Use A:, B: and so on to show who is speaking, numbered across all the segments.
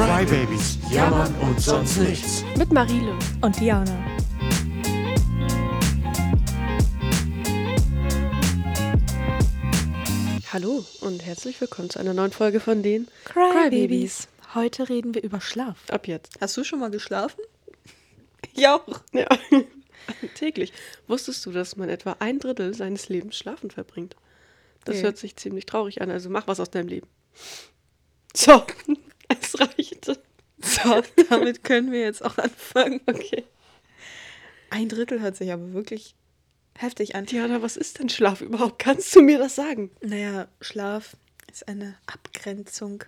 A: Crybabies, jammern und sonst nichts.
B: Mit Marile.
C: Und Diana.
B: Hallo und herzlich willkommen zu einer neuen Folge von den
C: Crybabies. Heute reden wir über Schlaf.
B: Ab jetzt.
C: Hast du schon mal geschlafen?
B: Ich auch. Ja. Täglich. Wusstest du, dass man etwa ein Drittel seines Lebens schlafen verbringt? Das
C: Nee.
B: hört sich ziemlich traurig an, also mach was aus deinem Leben. So, es reicht.
C: So, damit können wir jetzt auch anfangen.
B: Okay.
C: Ein Drittel hört sich aber wirklich heftig an.
B: Diana, was ist denn Schlaf überhaupt? Kannst du mir das sagen?
C: Naja, Schlaf ist eine Abgrenzung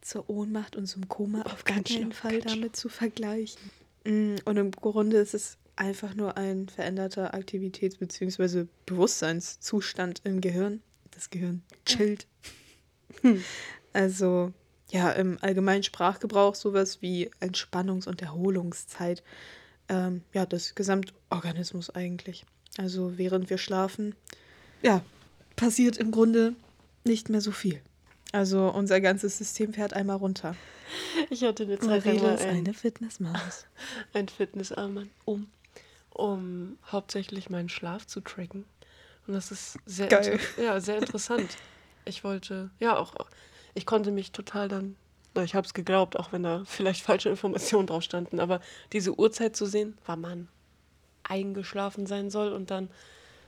C: zur Ohnmacht und zum Koma auf gar
B: keinen Schlaf,
C: Fall damit zu vergleichen. Mm, Und im Grunde ist es einfach nur ein veränderter Aktivitäts- bzw. Bewusstseinszustand im Gehirn. Das Gehirn chillt. Also ja, im allgemeinen Sprachgebrauch sowas wie Entspannungs- und Erholungszeit ähm, ja, des Gesamtorganismus eigentlich. Also während wir schlafen, ja, passiert im Grunde nicht mehr so viel. Also unser ganzes System fährt einmal runter.
B: Ich hatte eine Zeit lang ein,
C: eine Fitnessmaus.
B: ein Fitnessarmband um, um hauptsächlich meinen Schlaf zu tracken. Und das ist sehr, ja, sehr interessant. Ich wollte, ja, auch, ich konnte mich total dann, na, ich habe es geglaubt, auch wenn da vielleicht falsche Informationen drauf standen, aber diese Uhrzeit zu sehen, wann man eingeschlafen sein soll und dann,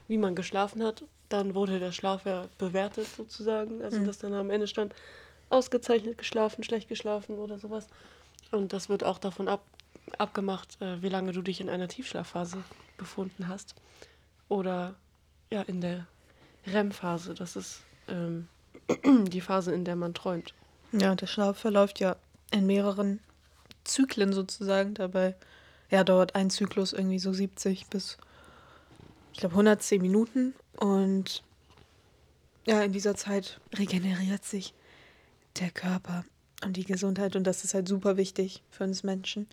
B: wie man geschlafen hat, dann wurde der Schlaf ja bewertet sozusagen. Also, dass dann am Ende stand, ausgezeichnet geschlafen, schlecht geschlafen oder sowas. Und das wird auch davon ab, abgemacht, äh, wie lange du dich in einer Tiefschlafphase befunden hast. Oder ja, in der REM-Phase. Das ist ähm, die Phase, in der man träumt.
C: Ja, der Schlaf verläuft ja in mehreren Zyklen sozusagen. Dabei ja, dauert ein Zyklus irgendwie so 70 bis, ich glaube, 110 Minuten. Und ja, in dieser Zeit regeneriert sich der Körper und die Gesundheit. Und das ist halt super wichtig für uns Menschen.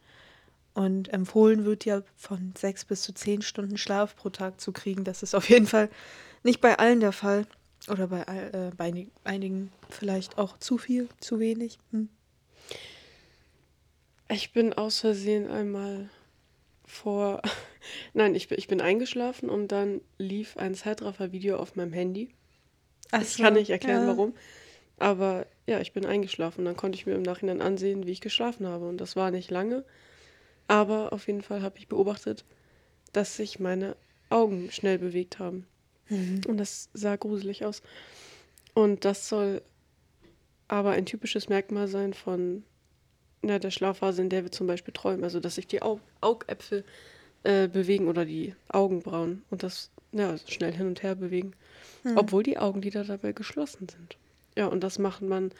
C: Und empfohlen wird ja von sechs bis zu zehn Stunden Schlaf pro Tag zu kriegen. Das ist auf jeden Fall nicht bei allen der Fall. Oder bei, äh, bei einig- einigen vielleicht auch zu viel, zu wenig. Hm.
B: Ich bin aus Versehen einmal vor. Nein, ich, bin- ich bin eingeschlafen und dann lief ein Zeitraffer-Video auf meinem Handy.
C: Ach
B: Ich
C: so,
B: kann nicht erklären,
C: ja.
B: warum. Aber ja, ich bin eingeschlafen. Dann konnte ich mir im Nachhinein ansehen, wie ich geschlafen habe. Und das war nicht lange. Aber auf jeden Fall habe ich beobachtet, dass sich meine Augen schnell bewegt haben.
C: Mhm.
B: Und das sah gruselig aus. Und das soll aber ein typisches Merkmal sein von na, der Schlafphase, in der wir zum Beispiel träumen. Also, dass sich die Au Augäpfel äh, bewegen oder die Augenbrauen und das ja, schnell hin und her bewegen.
C: Hm.
B: Obwohl die Augenlider dabei geschlossen sind. Ja, und das macht man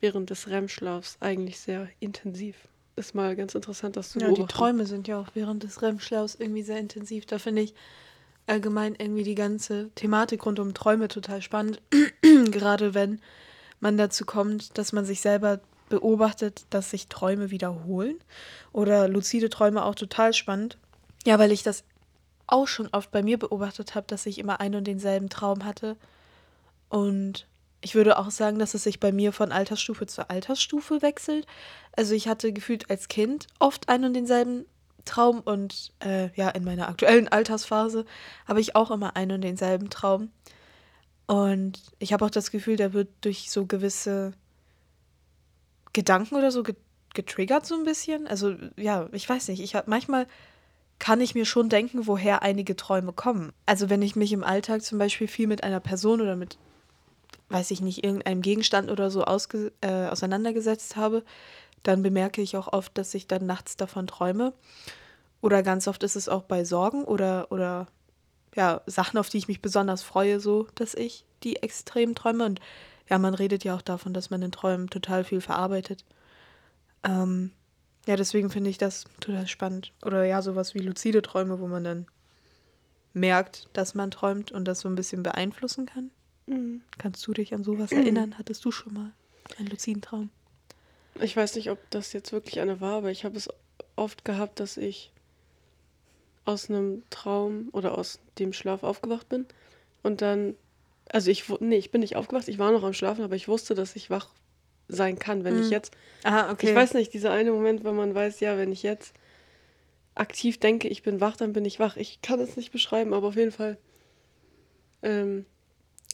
B: während des REM-Schlafs eigentlich sehr intensiv. Ist mal ganz interessant, das zu
C: Ja, die. Träume sind ja auch während des REM-Schlafs irgendwie sehr intensiv. Da finde ich allgemein irgendwie die ganze Thematik rund um Träume total spannend. Gerade wenn man dazu kommt, dass man sich selber beobachtet, dass sich Träume wiederholen. Oder luzide Träume auch total spannend. Ja, weil ich das auch schon oft bei mir beobachtet habe, dass ich immer einen und denselben Traum hatte. Und ich würde auch sagen, dass es sich bei mir von Altersstufe zu Altersstufe wechselt. Also ich hatte gefühlt als Kind oft einen und denselben Traum und äh, ja, in meiner aktuellen Altersphase habe ich auch immer einen und denselben Traum. Und ich habe auch das Gefühl, der wird durch so gewisse Gedanken oder so get getriggert so ein bisschen. Also ja, ich weiß nicht. Ich habe manchmal kann ich mir schon denken, woher einige Träume kommen. Also wenn ich mich im Alltag zum Beispiel viel mit einer Person oder mit, weiß ich nicht, irgendeinem Gegenstand oder so ausge äh, auseinandergesetzt habe, dann bemerke ich auch oft, dass ich dann nachts davon träume. Oder ganz oft ist es auch bei Sorgen oder, oder ja, Sachen, auf die ich mich besonders freue, so, dass ich die extrem träume. Und ja, man redet ja auch davon, dass man in Träumen total viel verarbeitet. Ähm, ja, deswegen finde ich das total spannend. Oder ja, sowas wie luzide Träume, wo man dann merkt, dass man träumt und das so ein bisschen beeinflussen kann.
B: Mhm.
C: Kannst du dich an sowas erinnern? Hattest du schon mal einen luziden Traum?
B: Ich weiß nicht, ob das jetzt wirklich eine war, aber ich habe es oft gehabt, dass ich aus einem Traum oder aus dem Schlaf aufgewacht bin und dann, also ich, nee, ich bin nicht aufgewacht, ich war noch am Schlafen, aber ich wusste, dass ich wach sein kann, wenn ich
C: Mhm.
B: jetzt
C: Ah, okay.
B: Ich weiß nicht, dieser eine Moment, wenn man weiß, ja, wenn ich jetzt aktiv denke, ich bin wach, dann bin ich wach. Ich kann es nicht beschreiben, aber auf jeden Fall ähm,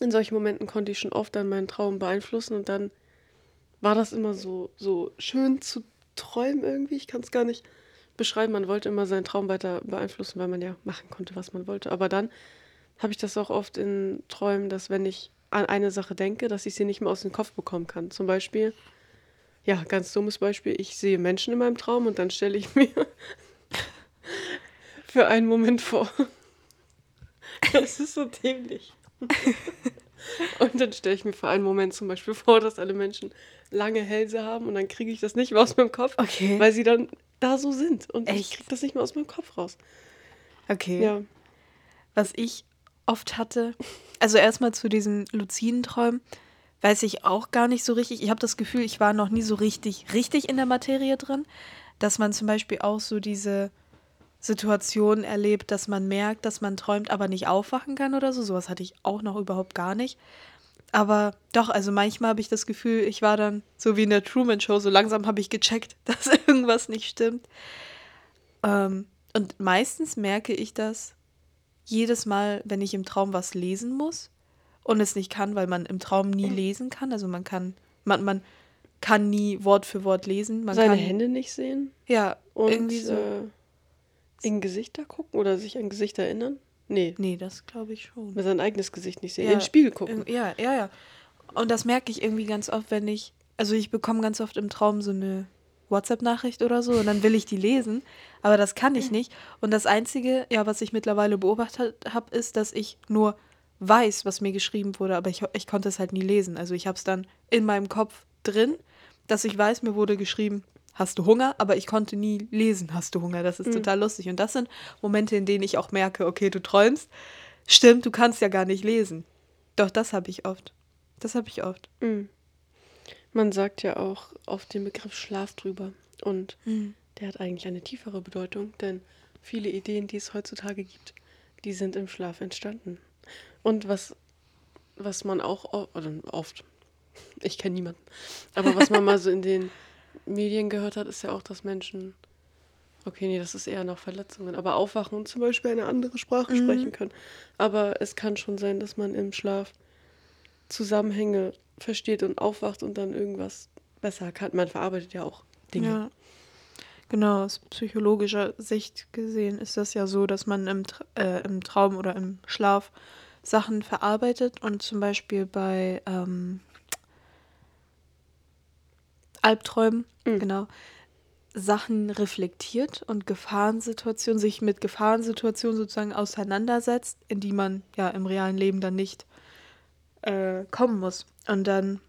B: in solchen Momenten konnte ich schon oft dann meinen Traum beeinflussen und dann war das immer so, so schön zu träumen irgendwie. Ich kann es gar nicht beschreiben. Man wollte immer seinen Traum weiter beeinflussen, weil man ja machen konnte, was man wollte. Aber dann habe ich das auch oft in Träumen, dass wenn ich an eine Sache denke, dass ich sie nicht mehr aus dem Kopf bekommen kann. Zum Beispiel, ja, ganz dummes Beispiel, ich sehe Menschen in meinem Traum und dann stelle ich mir für einen Moment vor. Das ist so dämlich. Und dann stelle ich mir für einen Moment zum Beispiel vor, dass alle Menschen lange Hälse haben und dann kriege ich das nicht mehr aus meinem Kopf,
C: Okay.
B: weil sie dann da so sind und ich
C: Echt?
B: kriege das nicht mehr aus meinem Kopf raus.
C: Okay.
B: Ja.
C: Was ich oft hatte, also erstmal zu diesen luziden Träumen, weiß ich auch gar nicht so richtig. Ich habe das Gefühl, ich war noch nie so richtig, richtig in der Materie drin, dass man zum Beispiel auch so diese Situation erlebt, dass man merkt, dass man träumt, aber nicht aufwachen kann oder so. Sowas hatte ich auch noch überhaupt gar nicht. Aber doch, also manchmal habe ich das Gefühl, ich war dann so wie in der Truman Show, so langsam habe ich gecheckt, dass irgendwas nicht stimmt. Ähm, und meistens merke ich das jedes Mal, wenn ich im Traum was lesen muss und es nicht kann, weil man im Traum nie lesen kann. Also man kann, man, man kann nie Wort für Wort lesen. Man
B: Seine
C: kann,
B: Hände nicht sehen
C: Ja,
B: und
C: irgendwie so.
B: äh, in Gesichter gucken oder sich an Gesichter erinnern? Nee,
C: nee, das glaube ich schon.
B: mit sein eigenes Gesicht nicht sehen.
C: Ja,
B: In den Spiegel gucken.
C: Ja, ja, ja. Und das merke ich irgendwie ganz oft, wenn ich, also ich bekomme ganz oft im Traum so eine WhatsApp-Nachricht oder so und dann will ich die lesen, aber das kann ich nicht. Und das Einzige, ja, was ich mittlerweile beobachtet habe, ist, dass ich nur weiß, was mir geschrieben wurde, aber ich, ich konnte es halt nie lesen. Also ich habe es dann in meinem Kopf drin, dass ich weiß, mir wurde geschrieben, hast du Hunger, aber ich konnte nie lesen, hast du Hunger. Das ist total lustig. Und das sind Momente, in denen ich auch merke, okay, du träumst. Stimmt, du kannst ja gar nicht lesen. Doch, das habe ich oft. Das habe ich oft.
B: Mhm. Man sagt ja auch auf den Begriff Schlaf drüber. Und der hat eigentlich eine tiefere Bedeutung, denn viele Ideen, die es heutzutage gibt, die sind im Schlaf entstanden. Und was, was man auch o- oder oft, ich kenne niemanden, aber was man mal so in den Medien gehört hat, ist ja auch, dass Menschen, okay, nee, das ist eher noch Verletzungen, aber aufwachen und zum Beispiel eine andere Sprache
C: Mhm.
B: sprechen können. Aber es kann schon sein, dass man im Schlaf Zusammenhänge versteht und aufwacht und dann irgendwas besser kann. Man verarbeitet ja auch Dinge.
C: Ja. Genau, aus psychologischer Sicht gesehen ist das ja so, dass man im, äh, im Traum oder im Schlaf Sachen verarbeitet und zum Beispiel bei ähm, Albträumen,
B: Mhm.
C: genau, Sachen reflektiert und Gefahrensituationen, sich mit Gefahrensituationen sozusagen auseinandersetzt, in die man ja im realen Leben dann nicht äh, kommen muss. Und dann,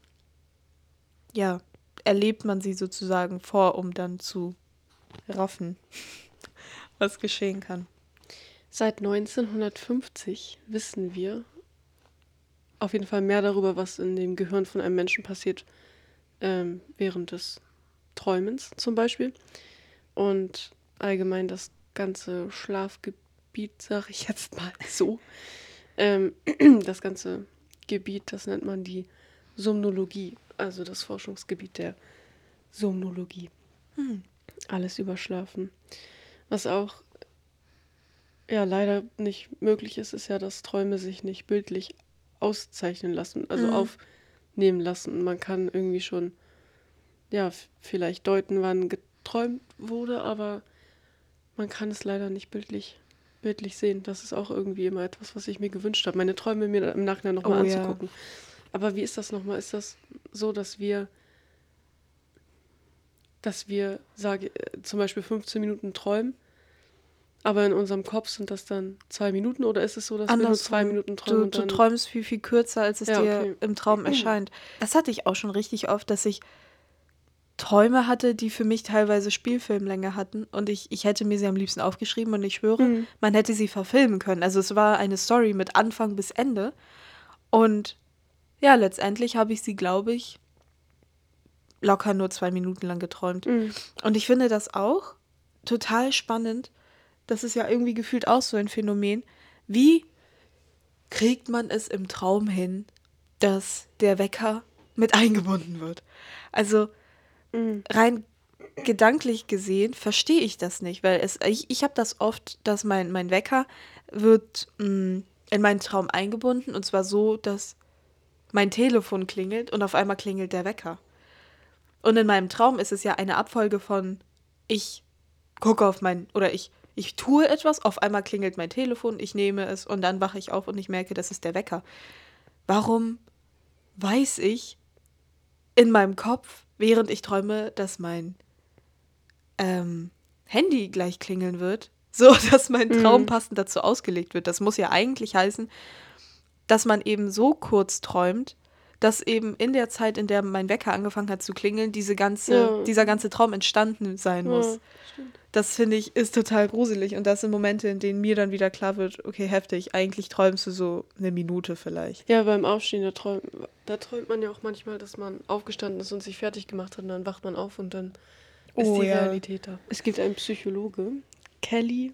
C: ja, erlebt man sie sozusagen vor, um dann zu raffen, was geschehen kann.
B: Seit 1950 wissen wir auf jeden Fall mehr darüber, was in dem Gehirn von einem Menschen passiert ähm, während des Träumens zum Beispiel. Und allgemein das ganze Schlafgebiet, sage ich jetzt mal so. Ähm, das ganze Gebiet, das nennt man die Somnologie, also das Forschungsgebiet der Somnologie. Alles überschlafen. Was auch ja leider nicht möglich ist, ist ja, dass Träume sich nicht bildlich auszeichnen lassen, also
C: Mhm.
B: Aufnehmen lassen. Man kann irgendwie schon ja vielleicht deuten, wann geträumt wurde, aber man kann es leider nicht bildlich bildlich sehen. Das ist auch irgendwie immer etwas, was ich mir gewünscht habe, meine Träume mir im Nachhinein nochmal
C: Oh ja.
B: anzugucken. Aber wie ist das nochmal? Ist das so, dass wir dass wir, sage äh, zum Beispiel 15 Minuten träumen, aber in unserem Kopf sind das dann zwei Minuten oder ist es so, dass wir nur zwei
C: Andersrum.
B: Minuten träumen
C: Du, du träumst viel, viel kürzer, als es
B: Ja,
C: dir
B: okay.
C: im Traum erscheint. Das hatte ich auch schon richtig oft, dass ich Träume hatte, die für mich teilweise Spielfilmlänge hatten und ich, ich hätte mir sie am liebsten aufgeschrieben und ich schwöre,
B: Mhm.
C: man hätte sie verfilmen können. Also es war eine Story mit Anfang bis Ende und ja, letztendlich habe ich sie, glaube ich, locker nur zwei Minuten lang geträumt.
B: Mhm.
C: Und ich finde das auch total spannend. Das ist ja irgendwie gefühlt auch so ein Phänomen. Wie kriegt man es im Traum hin, dass der Wecker mit eingebunden wird. Also
B: Mhm.
C: rein gedanklich gesehen verstehe ich das nicht, weil es, ich, ich habe das oft, dass mein, mein Wecker wird mh, in meinen Traum eingebunden und zwar so, dass mein Telefon klingelt und auf einmal klingelt der Wecker. Und in meinem Traum ist es ja eine Abfolge von ich gucke auf mein oder ich ich tue etwas, auf einmal klingelt mein Telefon, ich nehme es und dann wache ich auf und ich merke, das ist der Wecker. Warum weiß ich in meinem Kopf, während ich träume, dass mein ähm, Handy gleich klingeln wird, so dass mein Traum
B: Mhm.
C: passend dazu ausgelegt wird. Das muss ja eigentlich heißen, dass man eben so kurz träumt, dass eben in der Zeit, in der mein Wecker angefangen hat zu klingeln, diese ganze,
B: Ja.
C: dieser ganze Traum entstanden sein
B: Ja,
C: muss.
B: stimmt.
C: Das finde ich ist total gruselig und das sind Momente, in denen mir dann wieder klar wird, okay, heftig, eigentlich träumst du so eine Minute vielleicht.
B: Ja, beim Aufstehen, da träumt, da träumt man ja auch manchmal, dass man aufgestanden ist und sich fertig gemacht hat und dann wacht man auf und dann ist
C: Oh
B: die
C: ja.
B: Realität da. Es gibt einen Psychologe, Kelly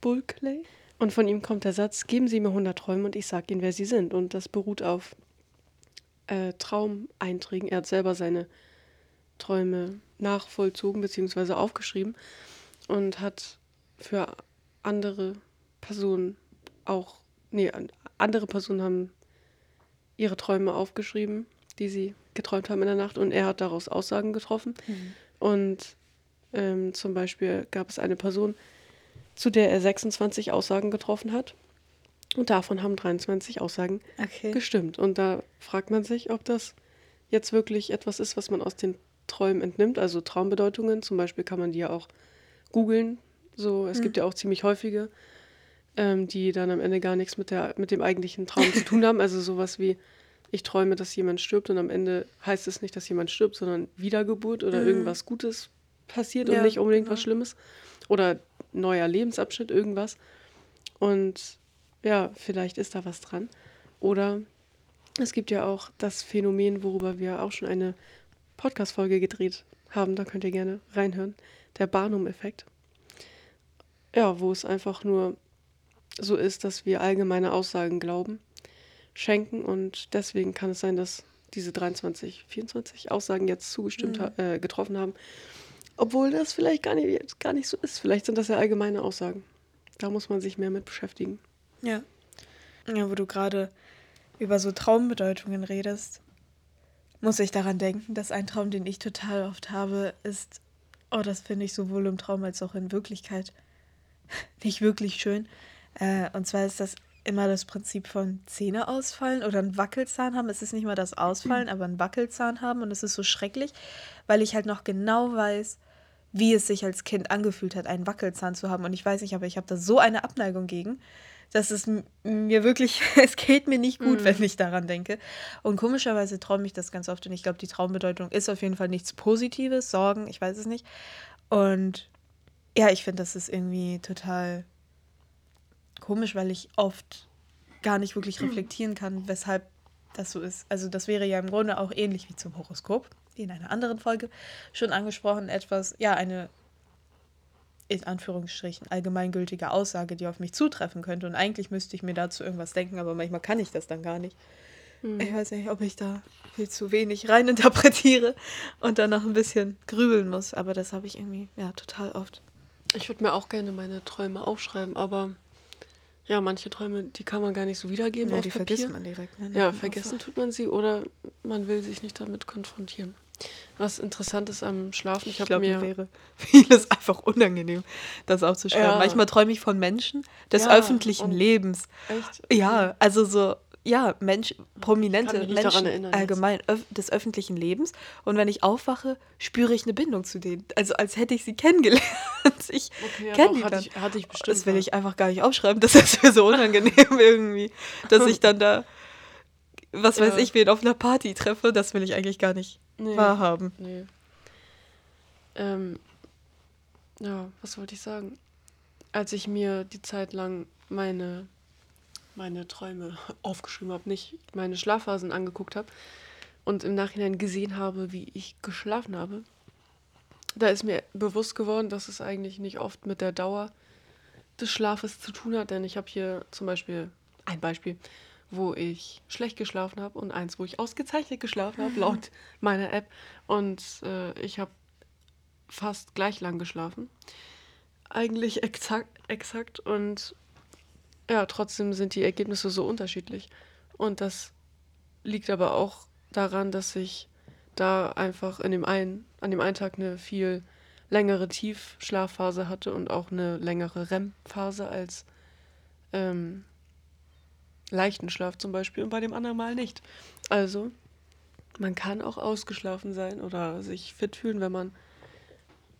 B: Bulkley, und von ihm kommt der Satz, geben Sie mir 100 Träume und ich sage Ihnen, wer Sie sind. Und das beruht auf äh, Traumeinträgen. Er hat selber seine Träume nachvollzogen bzw. aufgeschrieben und hat für andere Personen auch, nee, an- andere Personen haben ihre Träume aufgeschrieben, die sie geträumt haben in der Nacht und er hat daraus Aussagen getroffen. Und ähm, zum Beispiel gab es eine Person, zu der er 26 Aussagen getroffen hat. Und davon haben 23 Aussagen
C: Okay.
B: gestimmt. Und da fragt man sich, ob das jetzt wirklich etwas ist, was man aus den Träumen entnimmt. Also Traumbedeutungen, zum Beispiel kann man die ja auch googeln. So, es gibt ja auch ziemlich häufige, ähm, die dann am Ende gar nichts mit, der, mit dem eigentlichen Traum zu tun haben. Also sowas wie, ich träume, dass jemand stirbt und am Ende heißt es nicht, dass jemand stirbt, sondern Wiedergeburt oder irgendwas Gutes passiert
C: Ja,
B: und nicht unbedingt
C: genau.
B: was Schlimmes. Oder neuer Lebensabschnitt, irgendwas. Und ja, vielleicht ist da was dran. Oder es gibt ja auch das Phänomen, worüber wir auch schon eine Podcast-Folge gedreht haben. Da könnt ihr gerne reinhören. Der Barnum-Effekt. Ja, wo es einfach nur so ist, dass wir allgemeine Aussagen glauben, schenken und deswegen kann es sein, dass diese 23, 24 Aussagen jetzt zugestimmt, ha- äh, getroffen haben, obwohl das vielleicht gar nicht, gar nicht so ist. Vielleicht sind das ja allgemeine Aussagen. Da muss man sich mehr mit beschäftigen.
C: Ja. Ja, wo du gerade über so Traumbedeutungen redest, muss ich daran denken, dass ein Traum, den ich total oft habe, ist, oh, das finde ich sowohl im Traum als auch in Wirklichkeit nicht wirklich schön. Äh, und zwar ist das immer das Prinzip von Zähne ausfallen oder einen Wackelzahn haben. Es ist nicht mal das Ausfallen, aber einen Wackelzahn haben. Und es ist so schrecklich, weil ich halt noch genau weiß, wie es sich als Kind angefühlt hat, einen Wackelzahn zu haben. Und ich weiß nicht, aber ich habe da so eine Abneigung gegen, dass es mir wirklich, es geht mir nicht gut, wenn ich daran denke. Und komischerweise träume ich das ganz oft. Und ich glaube, die Traumbedeutung ist auf jeden Fall nichts Positives, Sorgen, ich weiß es nicht. Und ja, ich finde, das ist irgendwie total komisch, weil ich oft gar nicht wirklich reflektieren kann, weshalb das so ist. Also das wäre ja im Grunde auch ähnlich wie zum Horoskop, wie in einer anderen Folge schon angesprochen, etwas, ja, eine in Anführungsstrichen allgemeingültige Aussage, die auf mich zutreffen könnte. Und eigentlich müsste ich mir dazu irgendwas denken, aber manchmal kann ich das dann gar nicht. Ich weiß nicht, ob ich da viel zu wenig reininterpretiere und dann noch ein bisschen grübeln muss. Aber das habe ich irgendwie, ja, total oft.
B: Ich würde mir auch gerne meine Träume aufschreiben, aber ja, manche Träume, die kann man gar nicht so wiedergeben
C: Ja,
B: auf
C: die
B: Papier.
C: vergisst man direkt. Ne?
B: Ja, vergessen tut man sie oder man will sich nicht damit konfrontieren. Was interessant ist am Schlafen, ich
C: Ich
B: habe
C: glaube, mir wäre vieles einfach unangenehm, das aufzuschreiben.
B: Ja.
C: Manchmal träume ich von Menschen des
B: Ja,
C: öffentlichen Lebens.
B: echt
C: Ja, also so, ja, Mensch, prominente Menschen allgemein öff des öffentlichen Lebens. Und wenn ich aufwache, spüre ich eine Bindung zu denen. Also als hätte ich sie kennengelernt. Ich
B: Okay,
C: kenne die
B: hatte
C: dann.
B: ich, hatte ich bestimmt.
C: Das will ich einfach gar nicht aufschreiben. Das ist mir so unangenehm irgendwie, dass ich dann da, was weiß
B: Ja.
C: ich, wen auf einer Party treffe. Das will ich eigentlich gar nicht
B: Nee.
C: wahrhaben.
B: Nee. Ähm, ja, was wollte ich sagen? Als ich mir die Zeit lang meine, meine Träume aufgeschrieben habe, nicht meine Schlafphasen angeguckt habe und im Nachhinein gesehen habe, wie ich geschlafen habe, da ist mir bewusst geworden, dass es eigentlich nicht oft mit der Dauer des Schlafes zu tun hat, denn ich habe hier zum Beispiel ein Beispiel. Wo ich schlecht geschlafen habe und eins, wo ich ausgezeichnet geschlafen habe, laut meiner App. Und äh, ich habe fast gleich lang geschlafen. Eigentlich exakt, exakt. Und ja, trotzdem sind die Ergebnisse so unterschiedlich. Und das liegt aber auch daran, dass ich da einfach in dem einen, an dem einen Tag eine viel längere Tiefschlafphase hatte und auch eine längere REM-Phase als ähm, leichten Schlaf zum Beispiel und bei dem anderen Mal nicht. Also, man kann auch ausgeschlafen sein oder sich fit fühlen, wenn man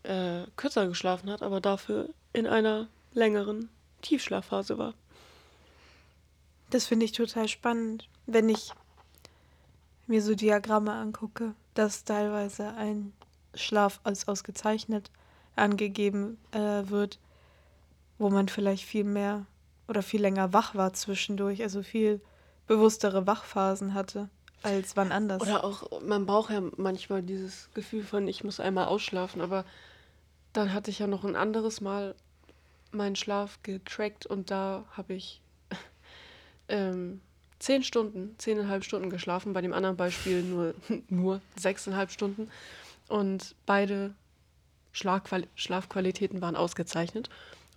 B: äh, kürzer geschlafen hat, aber dafür in einer längeren Tiefschlafphase war.
C: Das finde ich total spannend, wenn ich mir so Diagramme angucke, dass teilweise ein Schlaf als ausgezeichnet angegeben äh, wird, wo man vielleicht viel mehr oder viel länger wach war zwischendurch, also viel bewusstere Wachphasen hatte als wann anders.
B: Oder auch, man braucht ja manchmal dieses Gefühl von, ich muss einmal ausschlafen, aber dann hatte ich ja noch ein anderes Mal meinen Schlaf getrackt und da habe ich ähm, zehn Stunden, zehneinhalb Stunden geschlafen, bei dem anderen Beispiel nur, nur sechseinhalb Stunden. Und beide Schlafquali Schlafqualitäten waren ausgezeichnet.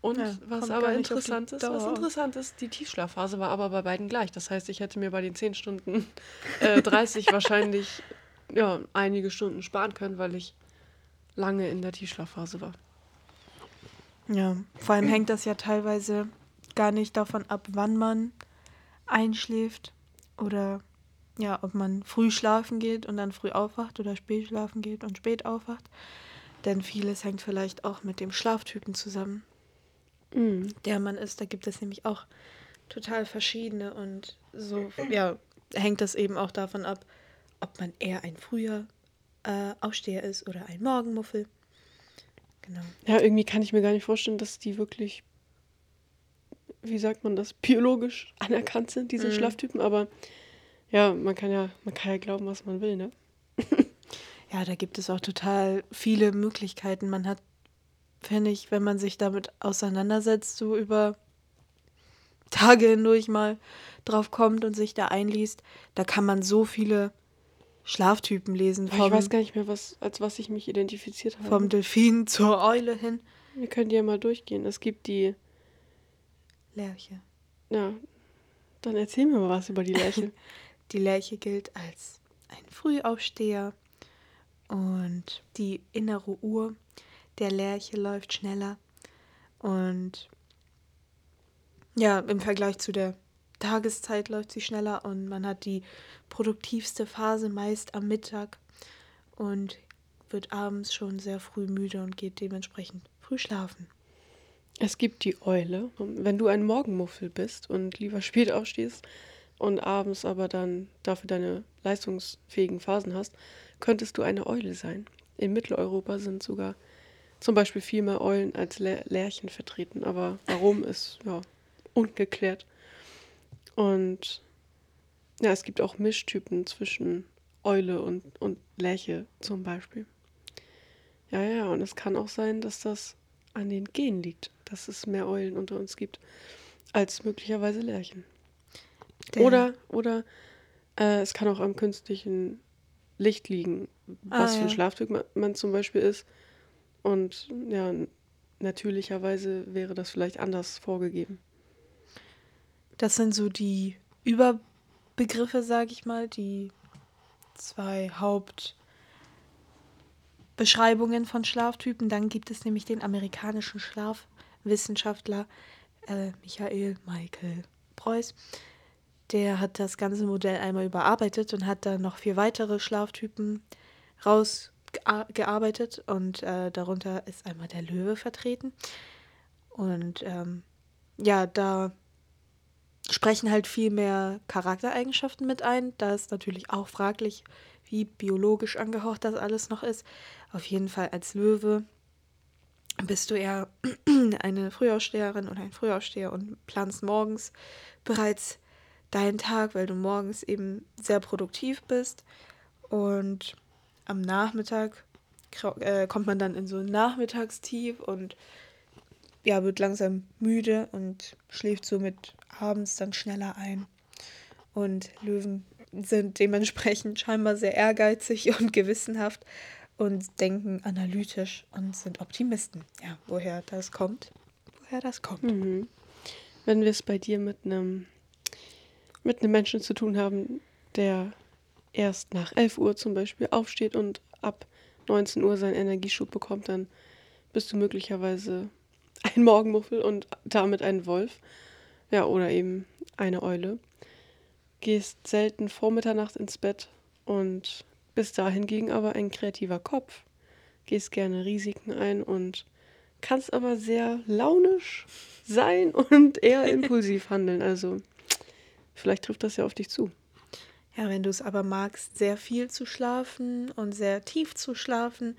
B: Und ja, was aber interessant ist, was interessant ist, die Tiefschlafphase war aber bei beiden gleich. Das heißt, ich hätte mir bei den 10 Stunden äh, 30 wahrscheinlich ja, einige Stunden sparen können, weil ich lange in der Tiefschlafphase war.
C: Ja, vor allem hängt das ja teilweise gar nicht davon ab, wann man einschläft oder ja, ob man früh schlafen geht und dann früh aufwacht oder spät schlafen geht und spät aufwacht. Denn vieles hängt vielleicht auch mit dem Schlaftypen zusammen, mhm. der man ist. Da gibt es nämlich auch total verschiedene und so, ja, hängt das eben auch davon ab, ob man eher ein früher äh, Aufsteher ist oder ein Morgenmuffel.
B: Genau. Ja, irgendwie kann ich mir gar nicht vorstellen, dass die wirklich wie sagt man das, biologisch anerkannt sind, diese mhm. Schlaftypen, aber ja, man kann ja, man kann ja glauben, was man will, ne?
C: ja, da gibt es auch total viele Möglichkeiten. Man hat, finde ich, wenn man sich damit auseinandersetzt, so über Tage hindurch mal drauf kommt und sich da einliest, da kann man so viele Schlaftypen lesen.
B: Vom, ich weiß gar nicht mehr, was, als was ich mich identifiziert habe.
C: Vom Delfin zur Eule hin.
B: Wir können die ja mal durchgehen. Es gibt die
C: Lerche.
B: Ja, dann erzähl mir mal was über die Lerche.
C: die Lerche gilt als ein Frühaufsteher und die innere Uhr der Lerche läuft schneller und ja, im Vergleich zu der Tageszeit läuft sie schneller und man hat die produktivste Phase meist am Mittag und wird abends schon sehr früh müde und geht dementsprechend früh schlafen.
B: Es gibt die Eule. Wenn du ein Morgenmuffel bist und lieber spät aufstehst und abends aber dann dafür deine leistungsfähigen Phasen hast, könntest du eine Eule sein. In Mitteleuropa sind sogar zum Beispiel viel mehr Eulen als Lerchen vertreten, aber warum ist ja ungeklärt. Und ja, es gibt auch Mischtypen zwischen Eule und, und Lerche zum Beispiel. Ja, ja, und es kann auch sein, dass das an den Genen liegt dass es mehr Eulen unter uns gibt als möglicherweise Lerchen. Der. Oder, oder äh, es kann auch am künstlichen Licht liegen, was ah, für ein ja. Schlaftyp man, man, zum Beispiel ist. Und ja, natürlicherweise wäre das vielleicht anders vorgegeben.
C: Das sind so die Überbegriffe, sage ich mal, die zwei Hauptbeschreibungen von Schlaftypen. Dann gibt es nämlich den amerikanischen Schlaf Wissenschaftler äh, Michael Michael Preuß. Der hat das ganze Modell einmal überarbeitet und hat dann noch vier weitere Schlaftypen rausgearbeitet und äh, darunter ist einmal der Löwe vertreten. Und ähm, ja, da sprechen halt viel mehr Charaktereigenschaften mit ein. Da ist natürlich auch fraglich, wie biologisch angehaucht das alles noch ist. Auf jeden Fall als Löwe bist du eher eine Frühaufsteherin oder ein Frühaufsteher und planst morgens bereits deinen Tag, weil du morgens eben sehr produktiv bist. Und am Nachmittag äh, kommt man dann in so ein Nachmittagstief und ja, wird langsam müde und schläft somit abends dann schneller ein. Und Löwen sind dementsprechend scheinbar sehr ehrgeizig und gewissenhaft und denken analytisch und sind Optimisten. Ja, woher das kommt, woher das kommt.
B: Mhm. Wenn wir es bei dir mit einem mit einem Menschen zu tun haben, der erst nach 11 Uhr zum Beispiel aufsteht und ab 19 Uhr seinen Energieschub bekommt, dann bist du möglicherweise ein Morgenmuffel und damit ein Wolf. Ja, oder eben eine Eule. Gehst selten vor Mitternacht ins Bett und bist da hingegen aber ein kreativer Kopf. Gehst gerne Risiken ein und kannst aber sehr launisch sein und eher impulsiv handeln. Also vielleicht trifft das ja auf dich zu.
C: Ja, wenn du es aber magst, sehr viel zu schlafen und sehr tief zu schlafen,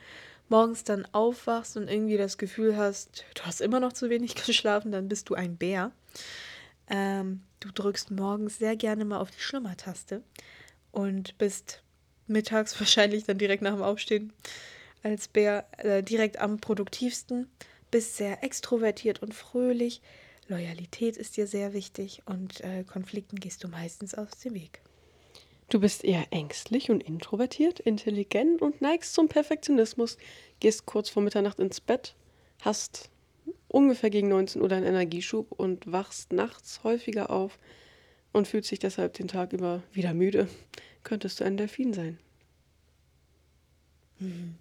C: morgens dann aufwachst und irgendwie das Gefühl hast, du hast immer noch zu wenig geschlafen, dann bist du ein Bär. Ähm, du drückst morgens sehr gerne mal auf die Schlummertaste und bist mittags wahrscheinlich dann direkt nach dem Aufstehen als Bär äh, direkt am produktivsten, bist sehr extrovertiert und fröhlich. Loyalität ist dir sehr wichtig und äh, Konflikten gehst du meistens aus dem Weg.
B: Du bist eher ängstlich und introvertiert, intelligent und neigst zum Perfektionismus, gehst kurz vor Mitternacht ins Bett, hast ungefähr gegen 19 Uhr deinen Energieschub und wachst nachts häufiger auf und fühlst dich deshalb den Tag über wieder müde. Könntest du ein Delfin sein.
C: Mhm.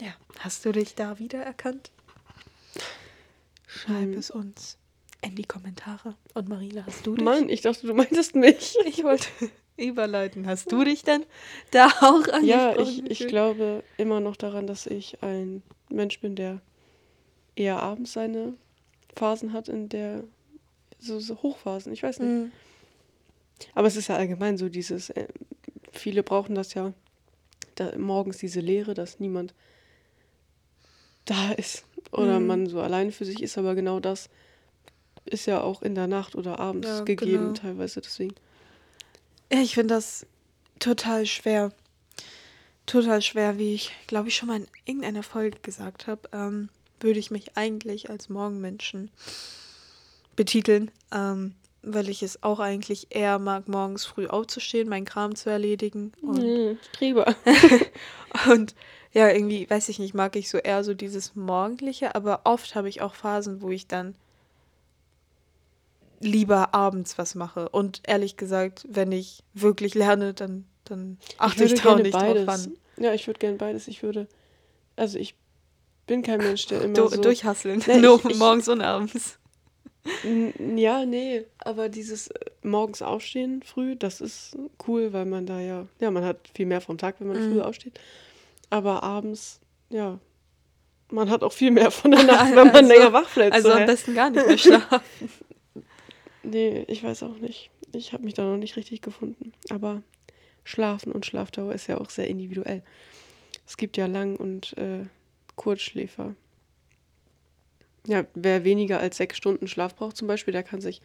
C: Ja, hast du dich da wiedererkannt? Schreib
B: Hm.
C: es uns in die Kommentare. Und Marina, hast du dich?
B: Mann, ich dachte, du meintest mich.
C: Ich wollte überleiten. Hast du dich denn da auch angesprochen?
B: Ja, ich, ich glaube immer noch daran, dass ich ein Mensch bin, der eher abends seine Phasen hat, in der so, so Hochphasen, ich weiß nicht.
C: Mhm.
B: Aber es ist ja allgemein so dieses, äh, viele brauchen das ja, da, morgens diese Leere, dass niemand da ist oder
C: Mhm.
B: man so alleine für sich ist, aber genau das ist ja auch in der Nacht oder abends
C: Ja,
B: gegeben
C: genau.
B: teilweise, deswegen.
C: Ja, ich finde das total schwer. Total schwer, wie ich, glaube ich, schon mal in irgendeiner Folge gesagt habe, ähm, würde ich mich eigentlich als Morgenmenschen betiteln, ähm, weil ich es auch eigentlich eher mag, morgens früh aufzustehen, meinen Kram zu erledigen. Und,
B: Mhm, Streber.
C: und ja, irgendwie, weiß ich nicht, mag ich so eher so dieses Morgendliche, aber oft habe ich auch Phasen, wo ich dann lieber abends was mache. Und ehrlich gesagt, wenn ich wirklich lerne, dann, dann achte ich,
B: würde
C: da auch nicht
B: beides.
C: drauf wann.
B: Ja, ich würde gerne beides. Ich würde, also ich bin kein Mensch, der immer
C: Du,
B: so...
C: Durchhasseln.
B: Nee,
C: Nur
B: ich- ich-
C: morgens und abends.
B: Ja, nee, aber dieses äh, morgens aufstehen früh, das ist cool, weil man da ja, ja, man hat viel mehr vom Tag, wenn man
C: Mhm.
B: früh aufsteht. Aber abends, ja, man hat auch viel mehr von der Nacht, wenn man
C: Also-
B: länger wach bleibt.
C: Also
B: so,
C: am besten gar nicht mehr schlafen.
B: Nee, ich weiß auch nicht. Ich habe mich da noch nicht richtig gefunden. Aber Schlafen und Schlafdauer ist ja auch sehr individuell. Es gibt ja Lang- und äh, Kurzschläfer. Ja, wer weniger als sechs Stunden Schlaf braucht zum Beispiel, der kann sich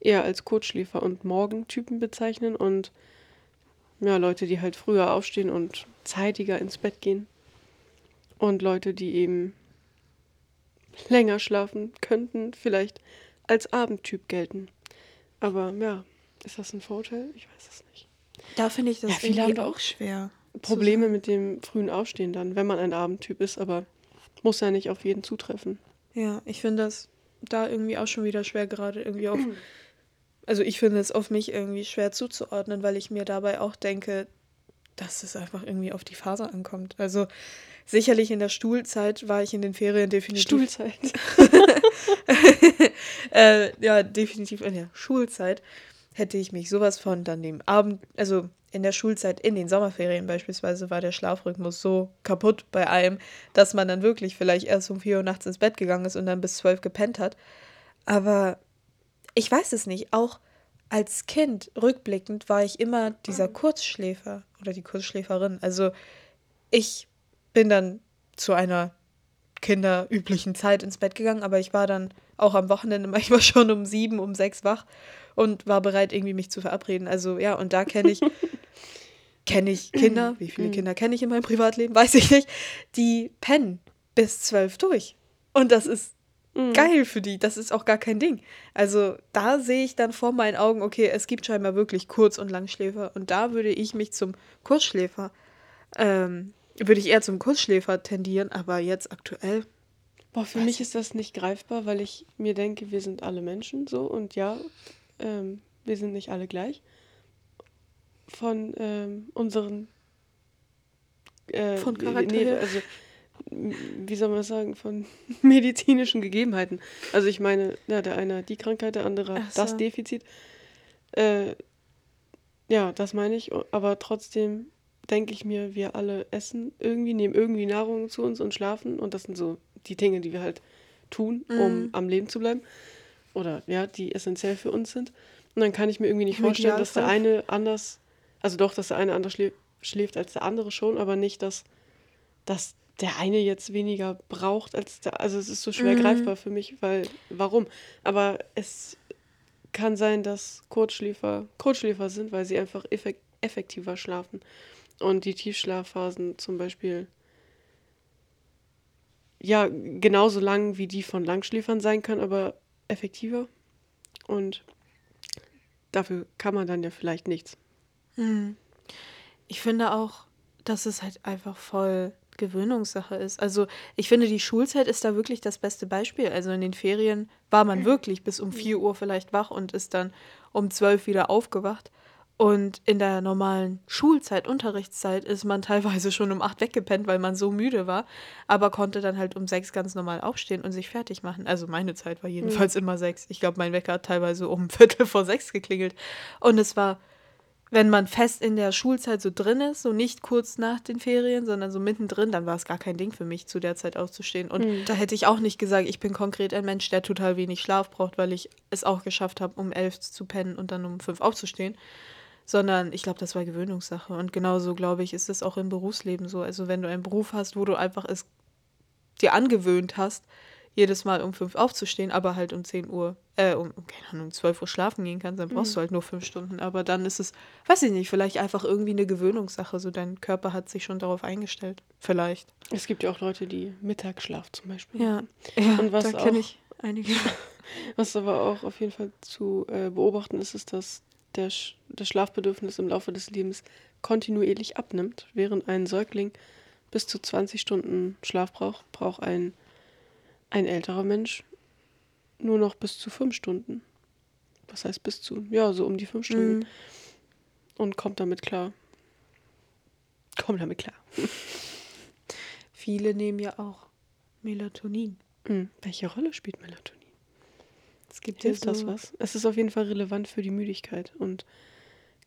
B: eher als Kurzschläfer und Morgentypen bezeichnen. Und ja, Leute, die halt früher aufstehen und zeitiger ins Bett gehen. Und Leute, die eben länger schlafen könnten, vielleicht als Abendtyp gelten. Aber ja, ist das ein Vorteil? Ich weiß es nicht.
C: Da finde ich das
B: Ja, viele haben
C: auch schwer.
B: Probleme mit dem frühen Aufstehen dann, wenn man ein Abendtyp ist, aber muss ja nicht auf jeden zutreffen.
C: Ja, ich finde das da irgendwie auch schon wieder schwer, gerade irgendwie auf. Also ich finde es auf mich irgendwie schwer zuzuordnen, weil ich mir dabei auch denke, dass es einfach irgendwie auf die Phase ankommt. Also sicherlich in der Stuhlzeit war ich in den Ferien definitiv.
B: Stuhlzeit.
C: äh, ja, definitiv in der Schulzeit hätte ich mich sowas von dann dem Abend, also in der Schulzeit, in den Sommerferien beispielsweise, war der Schlafrhythmus so kaputt bei einem, dass man dann wirklich vielleicht erst um 4 Uhr nachts ins Bett gegangen ist und dann bis 12 gepennt hat. Aber ich weiß es nicht. Auch als Kind, rückblickend, war ich immer dieser Kurzschläfer oder die Kurzschläferin. Also ich bin dann zu einer kinderüblichen Zeit ins Bett gegangen, aber ich war dann auch am Wochenende manchmal schon um sieben, um sechs wach und war bereit, irgendwie mich zu verabreden. Also ja, und da kenne ich, kenne ich Kinder, wie viele Kinder kenne ich in meinem Privatleben, weiß ich nicht, die pennen bis zwölf durch. Und das ist geil für die. Das ist auch gar kein Ding. Also da sehe ich dann vor meinen Augen, okay, es gibt scheinbar wirklich Kurz- und Langschläfer. Und da würde ich mich zum Kurzschläfer, ähm, würde ich eher zum Kurzschläfer tendieren, aber jetzt aktuell.
B: Boah, für mich ist das nicht greifbar, weil ich mir denke, wir sind alle Menschen so und ja, ähm, wir sind nicht alle gleich. Von ähm, unseren äh,
C: Von
B: nee,
C: Charakter
B: nee, also wie soll man das sagen, von medizinischen Gegebenheiten. Also ich meine, ja, der eine hat die Krankheit, der andere hat
C: Ach
B: das
C: so.
B: Defizit. Äh, ja, das meine ich, aber trotzdem denke ich mir, wir alle essen irgendwie, nehmen irgendwie Nahrung zu uns und schlafen und das sind so die Dinge, die wir halt tun, um
C: Mhm.
B: am Leben zu bleiben oder ja, die essentiell für uns sind. Und dann kann ich mir irgendwie nicht
C: Im
B: vorstellen, dass der
C: Idealfall.
B: eine anders, also doch, dass der eine anders schläft, schläft als der andere schon, aber nicht, dass, dass der eine jetzt weniger braucht als der, also es ist so schwer
C: Mhm.
B: greifbar für mich, weil, warum? Aber es kann sein, dass Kurzschläfer Kurzschläfer sind, weil sie einfach effek effektiver schlafen. Und die Tiefschlafphasen zum Beispiel ja genauso lang wie die von Langschläfern sein können, aber effektiver. Und dafür kann man dann ja vielleicht nichts.
C: Hm. Ich finde auch, dass es halt einfach voll Gewöhnungssache ist. Also ich finde, die Schulzeit ist da wirklich das beste Beispiel. Also in den Ferien war man wirklich bis um 4 Uhr vielleicht wach und ist dann um 12 wieder aufgewacht. Und in der normalen Schulzeit, Unterrichtszeit, ist man teilweise schon um 8 weggepennt, weil man so müde war, aber konnte dann halt um 6 ganz normal aufstehen und sich fertig machen. Also meine Zeit war jedenfalls immer 6. Ich glaube, mein Wecker hat teilweise um Viertel vor 6 geklingelt. Und es war wenn man fest in der Schulzeit so drin ist, so nicht kurz nach den Ferien, sondern so mittendrin, dann war es gar kein Ding für mich, zu der Zeit aufzustehen. Und
B: Mhm.
C: da hätte ich auch nicht gesagt, ich bin konkret ein Mensch, der total wenig Schlaf braucht, weil ich es auch geschafft habe, um elf zu pennen und dann um fünf aufzustehen. Sondern ich glaube, das war Gewöhnungssache. Und genauso, glaube ich, ist es auch im Berufsleben so. Also wenn du einen Beruf hast, wo du einfach es dir angewöhnt hast, jedes Mal um fünf aufzustehen, aber halt um 10 Uhr, äh, um, keine Ahnung, um 12 Uhr schlafen gehen kannst, dann brauchst du halt nur fünf Stunden. Aber dann ist es, weiß ich nicht, vielleicht einfach irgendwie eine Gewöhnungssache. So dein Körper hat sich schon darauf eingestellt. Vielleicht.
B: Es gibt ja auch Leute, die Mittagsschlaf zum Beispiel
C: Ja. ja
B: Und was
C: da kenne ich einige.
B: Was aber auch auf jeden Fall zu äh, beobachten ist, ist, dass der Sch das Schlafbedürfnis im Laufe des Lebens kontinuierlich abnimmt. Während ein Säugling bis zu 20 Stunden Schlaf braucht, braucht ein, ein älterer Mensch nur noch bis zu 5 Stunden. Was heißt bis zu? Ja, so um die 5 Stunden.
C: Mhm.
B: Und kommt damit klar. Kommt damit klar.
C: Viele nehmen ja auch Melatonin.
B: Mhm. Welche Rolle spielt Melatonin?
C: Es gibt
B: Hilft
C: ja
B: das
C: so,
B: was? Es ist auf jeden Fall relevant für die Müdigkeit und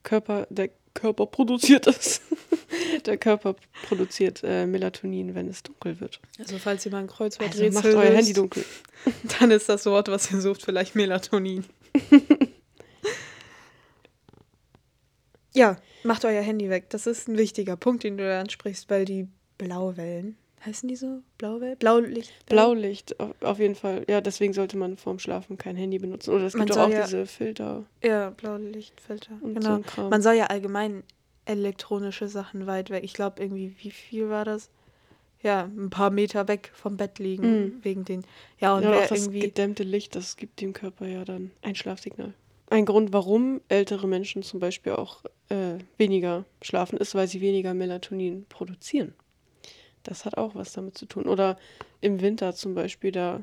B: Körper, der Körper produziert es. der Körper produziert äh, Melatonin, wenn es dunkel wird.
C: Also falls ihr mal ein
B: Also
C: Kreuzworträtsel
B: macht euer Handy dunkel.
C: dann ist das Wort, was ihr sucht, vielleicht Melatonin. ja, macht euer Handy weg. Das ist ein wichtiger Punkt, den du da ansprichst, weil die Blauwellen, heißen die so? Blauwellen? Blaulicht?
B: Blaulicht, auf, jeden Fall. Ja, deswegen sollte man vorm Schlafen kein Handy benutzen. Oder es
C: Man
B: gibt auch,
C: ja-
B: diese Filter
C: Ja, Blaulichtfilter.
B: so
C: genau.
B: Kram.
C: Man soll ja allgemein elektronische Sachen weit weg. Ich glaube irgendwie, wie viel war das? Ja, ein paar Meter weg vom Bett liegen,
B: Mhm.
C: wegen den. Ja, und
B: ja,
C: wer
B: auch das
C: irgendwie.
B: gedämmte Licht, das gibt dem Körper ja dann ein Schlafsignal. Ein Grund, warum ältere Menschen zum Beispiel auch äh, weniger schlafen, ist, weil sie weniger Melatonin produzieren. Das hat auch was damit zu tun. Oder im Winter zum Beispiel, da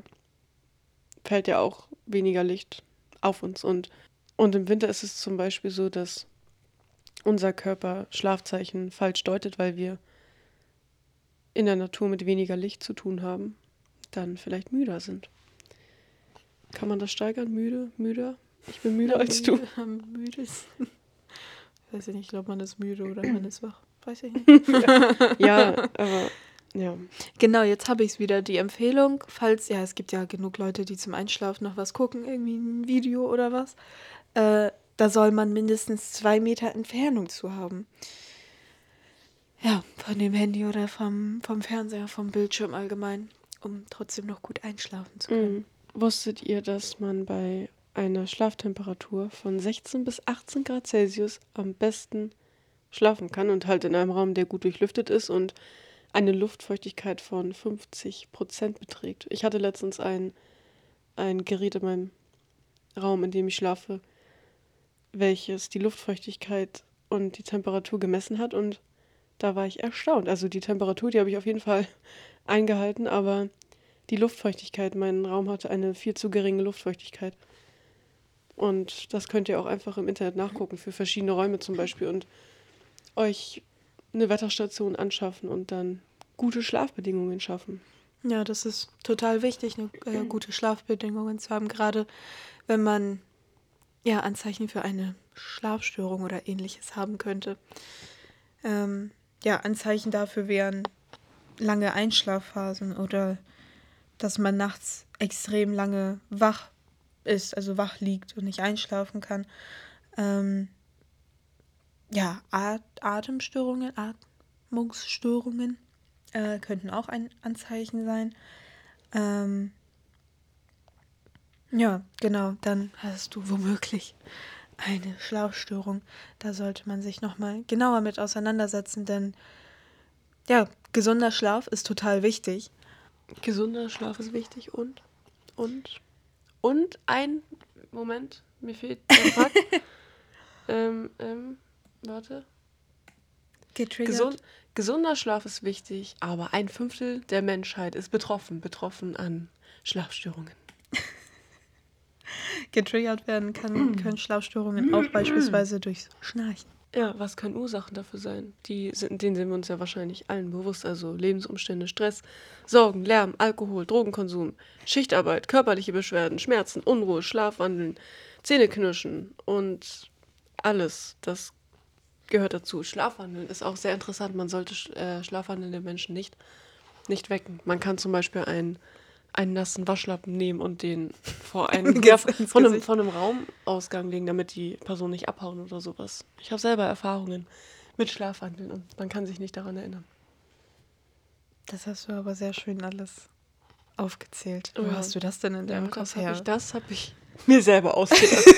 B: fällt ja auch weniger Licht auf uns. Und, und im Winter ist es zum Beispiel so, dass unser Körper Schlafzeichen falsch deutet, weil wir in der Natur mit weniger Licht zu tun haben, dann vielleicht müder sind. Kann man das steigern? Müde? Müder? Ich bin müder als du.
C: Am müdesten. Weiß ich nicht, ich glaube, man ist müde oder man ist wach. Weiß ich nicht.
B: Ja, aber ja.
C: Genau, jetzt habe ich es wieder. Die Empfehlung, falls, ja, es gibt ja genug Leute, die zum Einschlafen noch was gucken, irgendwie ein Video oder was. Äh, da soll man mindestens zwei Meter Entfernung zu haben. Ja, von dem Handy oder vom, vom Fernseher, vom Bildschirm allgemein, um trotzdem noch gut einschlafen zu können.
B: Mhm. Wusstet ihr, dass man bei einer Schlaftemperatur von 16 bis 18 Grad Celsius am besten schlafen kann und halt in einem Raum, der gut durchlüftet ist und eine Luftfeuchtigkeit von 50 Prozent beträgt? Ich hatte letztens ein ein Gerät in meinem Raum, in dem ich schlafe, welches die Luftfeuchtigkeit und die Temperatur gemessen hat und da war ich erstaunt. Also die Temperatur, die habe ich auf jeden Fall eingehalten, aber die Luftfeuchtigkeit, mein Raum hatte eine viel zu geringe Luftfeuchtigkeit. Und das könnt ihr auch einfach im Internet nachgucken für verschiedene Räume zum Beispiel und euch eine Wetterstation anschaffen und dann gute Schlafbedingungen schaffen.
C: Ja, das ist total wichtig, eine äh, gute Schlafbedingungen zu haben, gerade wenn man ja Anzeichen für eine Schlafstörung oder ähnliches haben könnte. Ähm, ja, Anzeichen dafür wären lange Einschlafphasen oder dass man nachts extrem lange wach ist, also wach liegt und nicht einschlafen kann. Ähm, ja, At Atemstörungen, Atmungsstörungen äh, könnten auch ein Anzeichen sein. Ähm, ja, genau, dann hast du womöglich eine Schlafstörung. Da sollte man sich nochmal genauer mit auseinandersetzen, denn ja, gesunder Schlaf ist total wichtig.
B: Gesunder Schlaf ist wichtig und, und, und ein Moment, mir fehlt der Fakt. ähm, ähm, warte.
C: Getriggert.
B: Gesund, gesunder Schlaf ist wichtig, aber ein Fünftel der Menschheit ist betroffen, betroffen an Schlafstörungen.
C: Getriggert werden kann, können Schlafstörungen auch beispielsweise durch Schnarchen.
B: Ja, was können Ursachen dafür sein? Die sind, denen sind wir uns ja wahrscheinlich allen bewusst. Also Lebensumstände, Stress, Sorgen, Lärm, Alkohol, Drogenkonsum, Schichtarbeit, körperliche Beschwerden, Schmerzen, Unruhe, Schlafwandeln, Zähneknirschen und alles. Das gehört dazu. Schlafwandeln ist auch sehr interessant. Man sollte äh, schlafwandelnde Menschen nicht, nicht wecken. Man kann zum Beispiel einen, einen nassen Waschlappen nehmen und den vor einen ja, von, einem, von einem Raumausgang legen, damit die Person nicht abhauen oder sowas. Ich habe selber Erfahrungen mit Schlafwandeln und man kann sich nicht daran erinnern.
C: Das hast du aber sehr schön alles aufgezählt. Wo
B: Ja.
C: hast du das denn in deinem
B: Ja,
C: Kopf
B: das habe
C: her?
B: ich, das hab ich mir selber ausgedacht.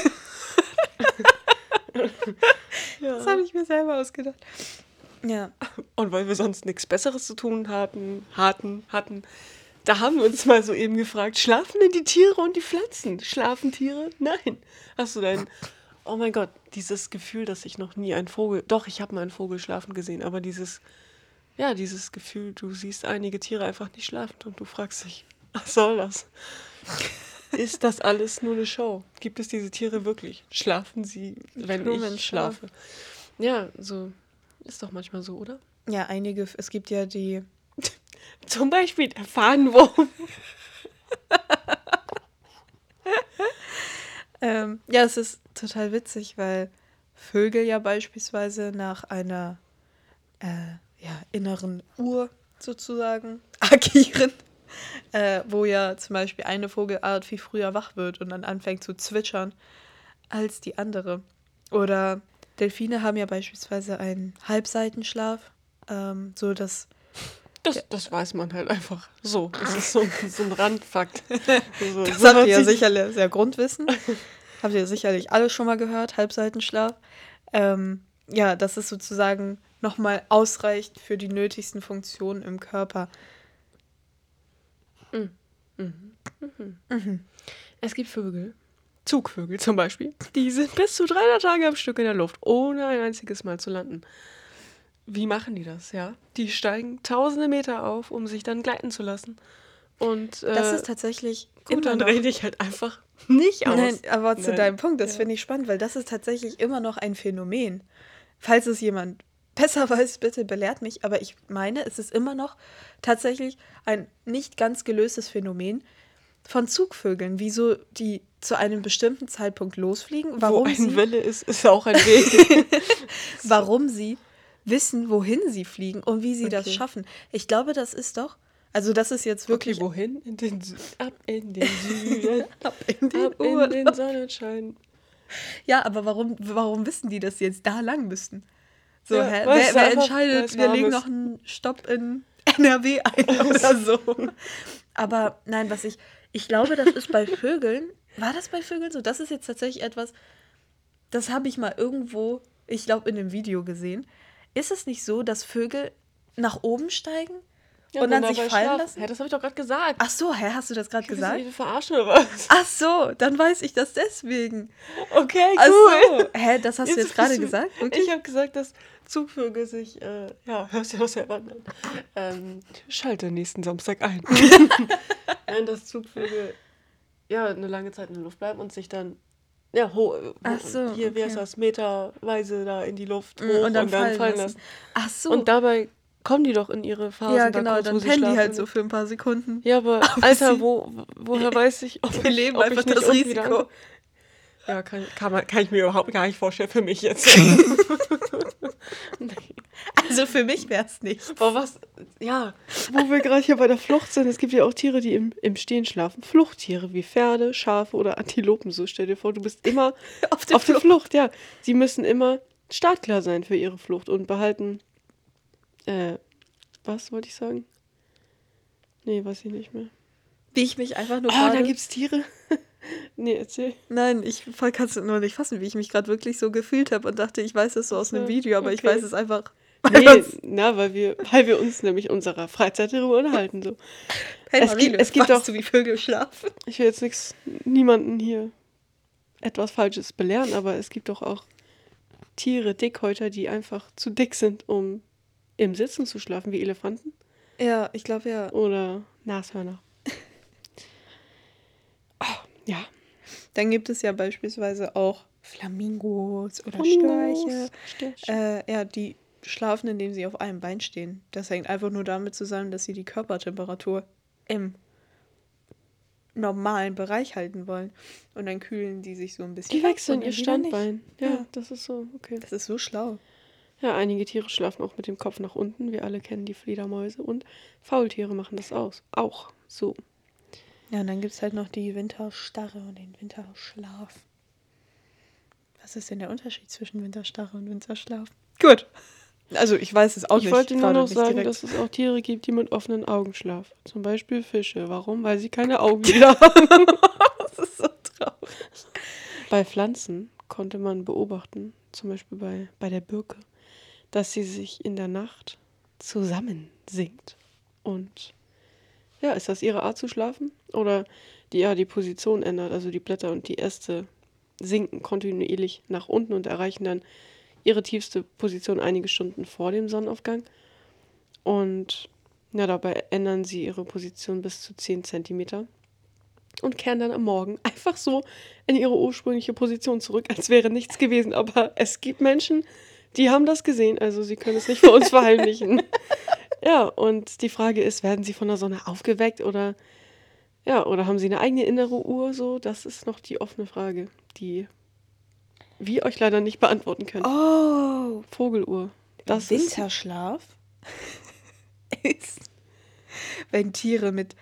C: Das habe ich mir selber ausgedacht. Ja,
B: Und weil wir sonst nichts Besseres zu tun hatten, hatten, hatten, da haben wir uns mal so eben gefragt, schlafen denn die Tiere und die Pflanzen? Schlafen Tiere? Nein. Hast du dein, oh mein Gott, dieses Gefühl, dass ich noch nie einen Vogel, doch, ich habe mal einen Vogel schlafen gesehen, aber dieses, ja, dieses Gefühl, du siehst einige Tiere einfach nicht schlafend und du fragst dich, was soll das? Ist das alles nur eine Show? Gibt es diese Tiere wirklich? Schlafen sie, wenn
C: Truman
B: ich schlafe? Ja, so ist doch manchmal so, oder?
C: ja, einige, es gibt ja die,
B: Zum Beispiel der Fahnenwurm.
C: ähm, ja, es ist total witzig, weil Vögel ja beispielsweise nach einer äh, ja, inneren Uhr sozusagen agieren, äh, wo ja zum Beispiel eine Vogelart viel früher wach wird und dann anfängt zu zwitschern als die andere. Oder Delfine haben ja beispielsweise einen Halbseitenschlaf, ähm, so dass
B: Das, das weiß man halt einfach so. Das ist so, so ein Randfakt. So,
C: Das
B: so
C: habt ihr ja
B: sich-
C: sicherlich sehr Grundwissen. habt ihr sicherlich alle schon mal gehört, Halbseitenschlaf. Ähm, ja, dass es sozusagen nochmal ausreicht für die nötigsten Funktionen im Körper.
B: Es gibt Vögel, Zugvögel zum Beispiel, die sind bis zu 300 Tage am Stück in der Luft, ohne ein einziges Mal zu landen. Wie machen die das, ja? Die steigen tausende Meter auf, um sich dann gleiten zu lassen. Und äh,
C: Das ist tatsächlich
B: gut,
C: immer
B: dann rede ich halt einfach nicht aus.
C: Nein, aber zu
B: Nein.
C: deinem Punkt, das
B: Ja.
C: finde ich spannend, weil das ist tatsächlich immer noch ein Phänomen. Falls es jemand besser weiß, bitte belehrt mich, aber ich meine, es ist immer noch tatsächlich ein nicht ganz gelöstes Phänomen von Zugvögeln, wieso die zu einem bestimmten Zeitpunkt losfliegen, warum,
B: Wo eine
C: sie,
B: Welle ist, ist auch ein Weg.
C: warum sie wissen, wohin sie fliegen und wie sie das
B: Okay.
C: schaffen. Ich glaube, das ist doch, also das ist jetzt wirklich
B: Okay, wohin? In den ab in den Süden.
C: ab in den
B: ab in den Sonnenschein.
C: Ja, aber warum, warum wissen die, dass sie jetzt da lang müssten? So,
B: Ja,
C: hä? Wer, wer entscheidet, wir legen noch einen Stopp in NRW ein oder so? Aber nein, was ich, ich glaube, das ist bei Vögeln, war das bei Vögeln so? Das ist jetzt tatsächlich etwas, das habe ich mal irgendwo, ich glaube, in einem Video gesehen. Ist es nicht so, dass Vögel nach oben steigen
B: Ja,
C: und dann sich fallen
B: schlafen.
C: lassen?
B: Hä, das habe ich doch gerade gesagt.
C: Ach so, hä, hast du das gerade gesagt?
B: mich verarschen oder was?
C: Ach so, dann weiß ich das deswegen.
B: Okay,
C: Ach
B: cool.
C: so. Hä, das hast du jetzt gerade gesagt? Wirklich?
B: Ich habe gesagt, dass Zugvögel sich, äh, ja, hörst du doch selber an. Ähm, schalte nächsten Samstag ein. Nein, dass Zugvögel ja eine lange Zeit in der Luft bleiben und sich dann ja, ho
C: Ach so,
B: hier,
C: okay.
B: das, meterweise da in die Luft hoch
C: Mm, und dann fallen lassen.
B: lassen.
C: Ach so.
B: Und dabei kommen die doch in ihre Phase.
C: ja,
B: da
C: genau,
B: kurz,
C: dann pennen die halt so für ein paar Sekunden.
B: Ja, aber Alter, wo, woher weiß ich, ob
C: Wir
B: ich,
C: leben
B: ob
C: einfach
B: ich
C: das Risiko.
B: Ja, kann, kann, man, kann ich mir überhaupt gar nicht vorstellen für mich jetzt.
C: Also für mich wäre es nicht.
B: Boah, was? Ja, wo wir gerade hier bei der Flucht sind, es gibt ja auch Tiere, die im, im Stehen schlafen. Fluchttiere wie Pferde, Schafe oder Antilopen. So stell dir vor, du bist immer
C: Auf der
B: auf der Flucht. Ja, sie müssen immer startklar sein für ihre Flucht und behalten. Äh, was wollte ich sagen? Nee, weiß ich nicht mehr.
C: Wie ich mich einfach nur
B: Oh, da
C: gerade...
B: gibt's Tiere. Nee, erzähl.
C: Nein, ich kannst du nur nicht fassen, wie ich mich gerade wirklich so gefühlt habe und dachte, ich weiß es so aus einem Video, aber ich
B: okay.
C: weiß es einfach.
B: Nee, na, weil wir, weil wir uns nämlich unserer Freizeit darüber unterhalten. So.
C: Hey,
B: es gibt- es gibt doch-
C: du, wie Vögel schlafen?
B: Ich will jetzt nichts, niemanden hier etwas Falsches belehren, aber es gibt doch auch Tiere, Dickhäuter, die einfach zu dick sind, um im Sitzen zu schlafen, wie Elefanten
C: Ja, ich glaube ja.
B: oder Nashörner. Oh, ja.
C: Dann gibt es ja beispielsweise auch Flamingos oder
B: Flamingos,
C: Störche.
B: Störche.
C: Äh, ja, die schlafen, indem sie auf einem Bein stehen. Das hängt einfach nur damit zusammen, dass sie die Körpertemperatur im normalen Bereich halten wollen. Und dann kühlen die sich so ein bisschen.
B: Die wechseln ihr. Standbein. Ja,
C: Ja.
B: das ist so, okay.
C: Das ist so schlau.
B: Ja, einige Tiere schlafen auch mit dem Kopf nach unten. Wir alle kennen die Fledermäuse. Und Faultiere machen das aus. Auch so.
C: Ja, und dann gibt es halt noch die Winterstarre und den Winterschlaf. Was ist denn der Unterschied zwischen Winterstarre und Winterschlaf? Gut. Also ich weiß es auch
B: ich
C: nicht.
B: wollte nur noch sagen,
C: direkt.
B: dass es auch Tiere gibt, die mit offenen Augen schlafen. Zum Beispiel Fische. Warum? Weil sie keine Augenlider haben.
C: das ist so traurig.
B: Bei Pflanzen konnte man beobachten, zum Beispiel bei, bei der Birke, dass sie sich in der Nacht zusammensinkt. Und ja, ist das ihre Art zu schlafen? Oder die ja die Position ändert, also die Blätter und die Äste sinken kontinuierlich nach unten und erreichen dann ihre tiefste Position einige Stunden vor dem Sonnenaufgang. Und ja, dabei ändern sie ihre Position bis zu 10 Zentimeter und kehren dann am Morgen einfach so in ihre ursprüngliche Position zurück, als wäre nichts gewesen. Aber es gibt Menschen, die haben das gesehen, also sie können es nicht vor uns verheimlichen. Ja, und die Frage ist, werden sie von der Sonne aufgeweckt oder ja, oder haben sie eine eigene innere Uhr so? Das ist noch die offene Frage, die wir euch leider nicht beantworten können.
C: Oh,
B: Vogeluhr. Das ist
C: Winterschlaf ist, wenn Tiere mit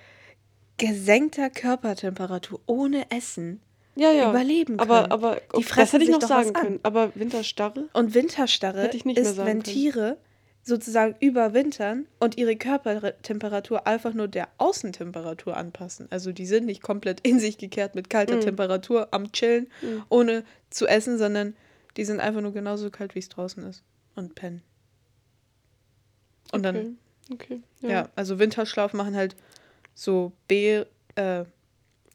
C: gesenkter Körpertemperatur ohne Essen
B: ja, ja.
C: überleben
B: aber
C: können.
B: aber
C: Die
B: okay, das
C: fressen
B: hätte ich noch sagen können, aber Winterstarre?
C: Und Winterstarre
B: Hätte ich nicht mehr
C: ist,
B: sagen
C: wenn
B: können.
C: Tiere sozusagen überwintern und ihre Körpertemperatur einfach nur der Außentemperatur anpassen. Also die sind nicht komplett in sich gekehrt mit kalter
B: Mhm.
C: Temperatur am Chillen,
B: Mhm.
C: ohne zu essen, sondern die sind einfach nur genauso kalt, wie es draußen ist und pennen. Und dann,
B: okay. okay.
C: ja. also Winterschlaf machen halt so Bär, äh,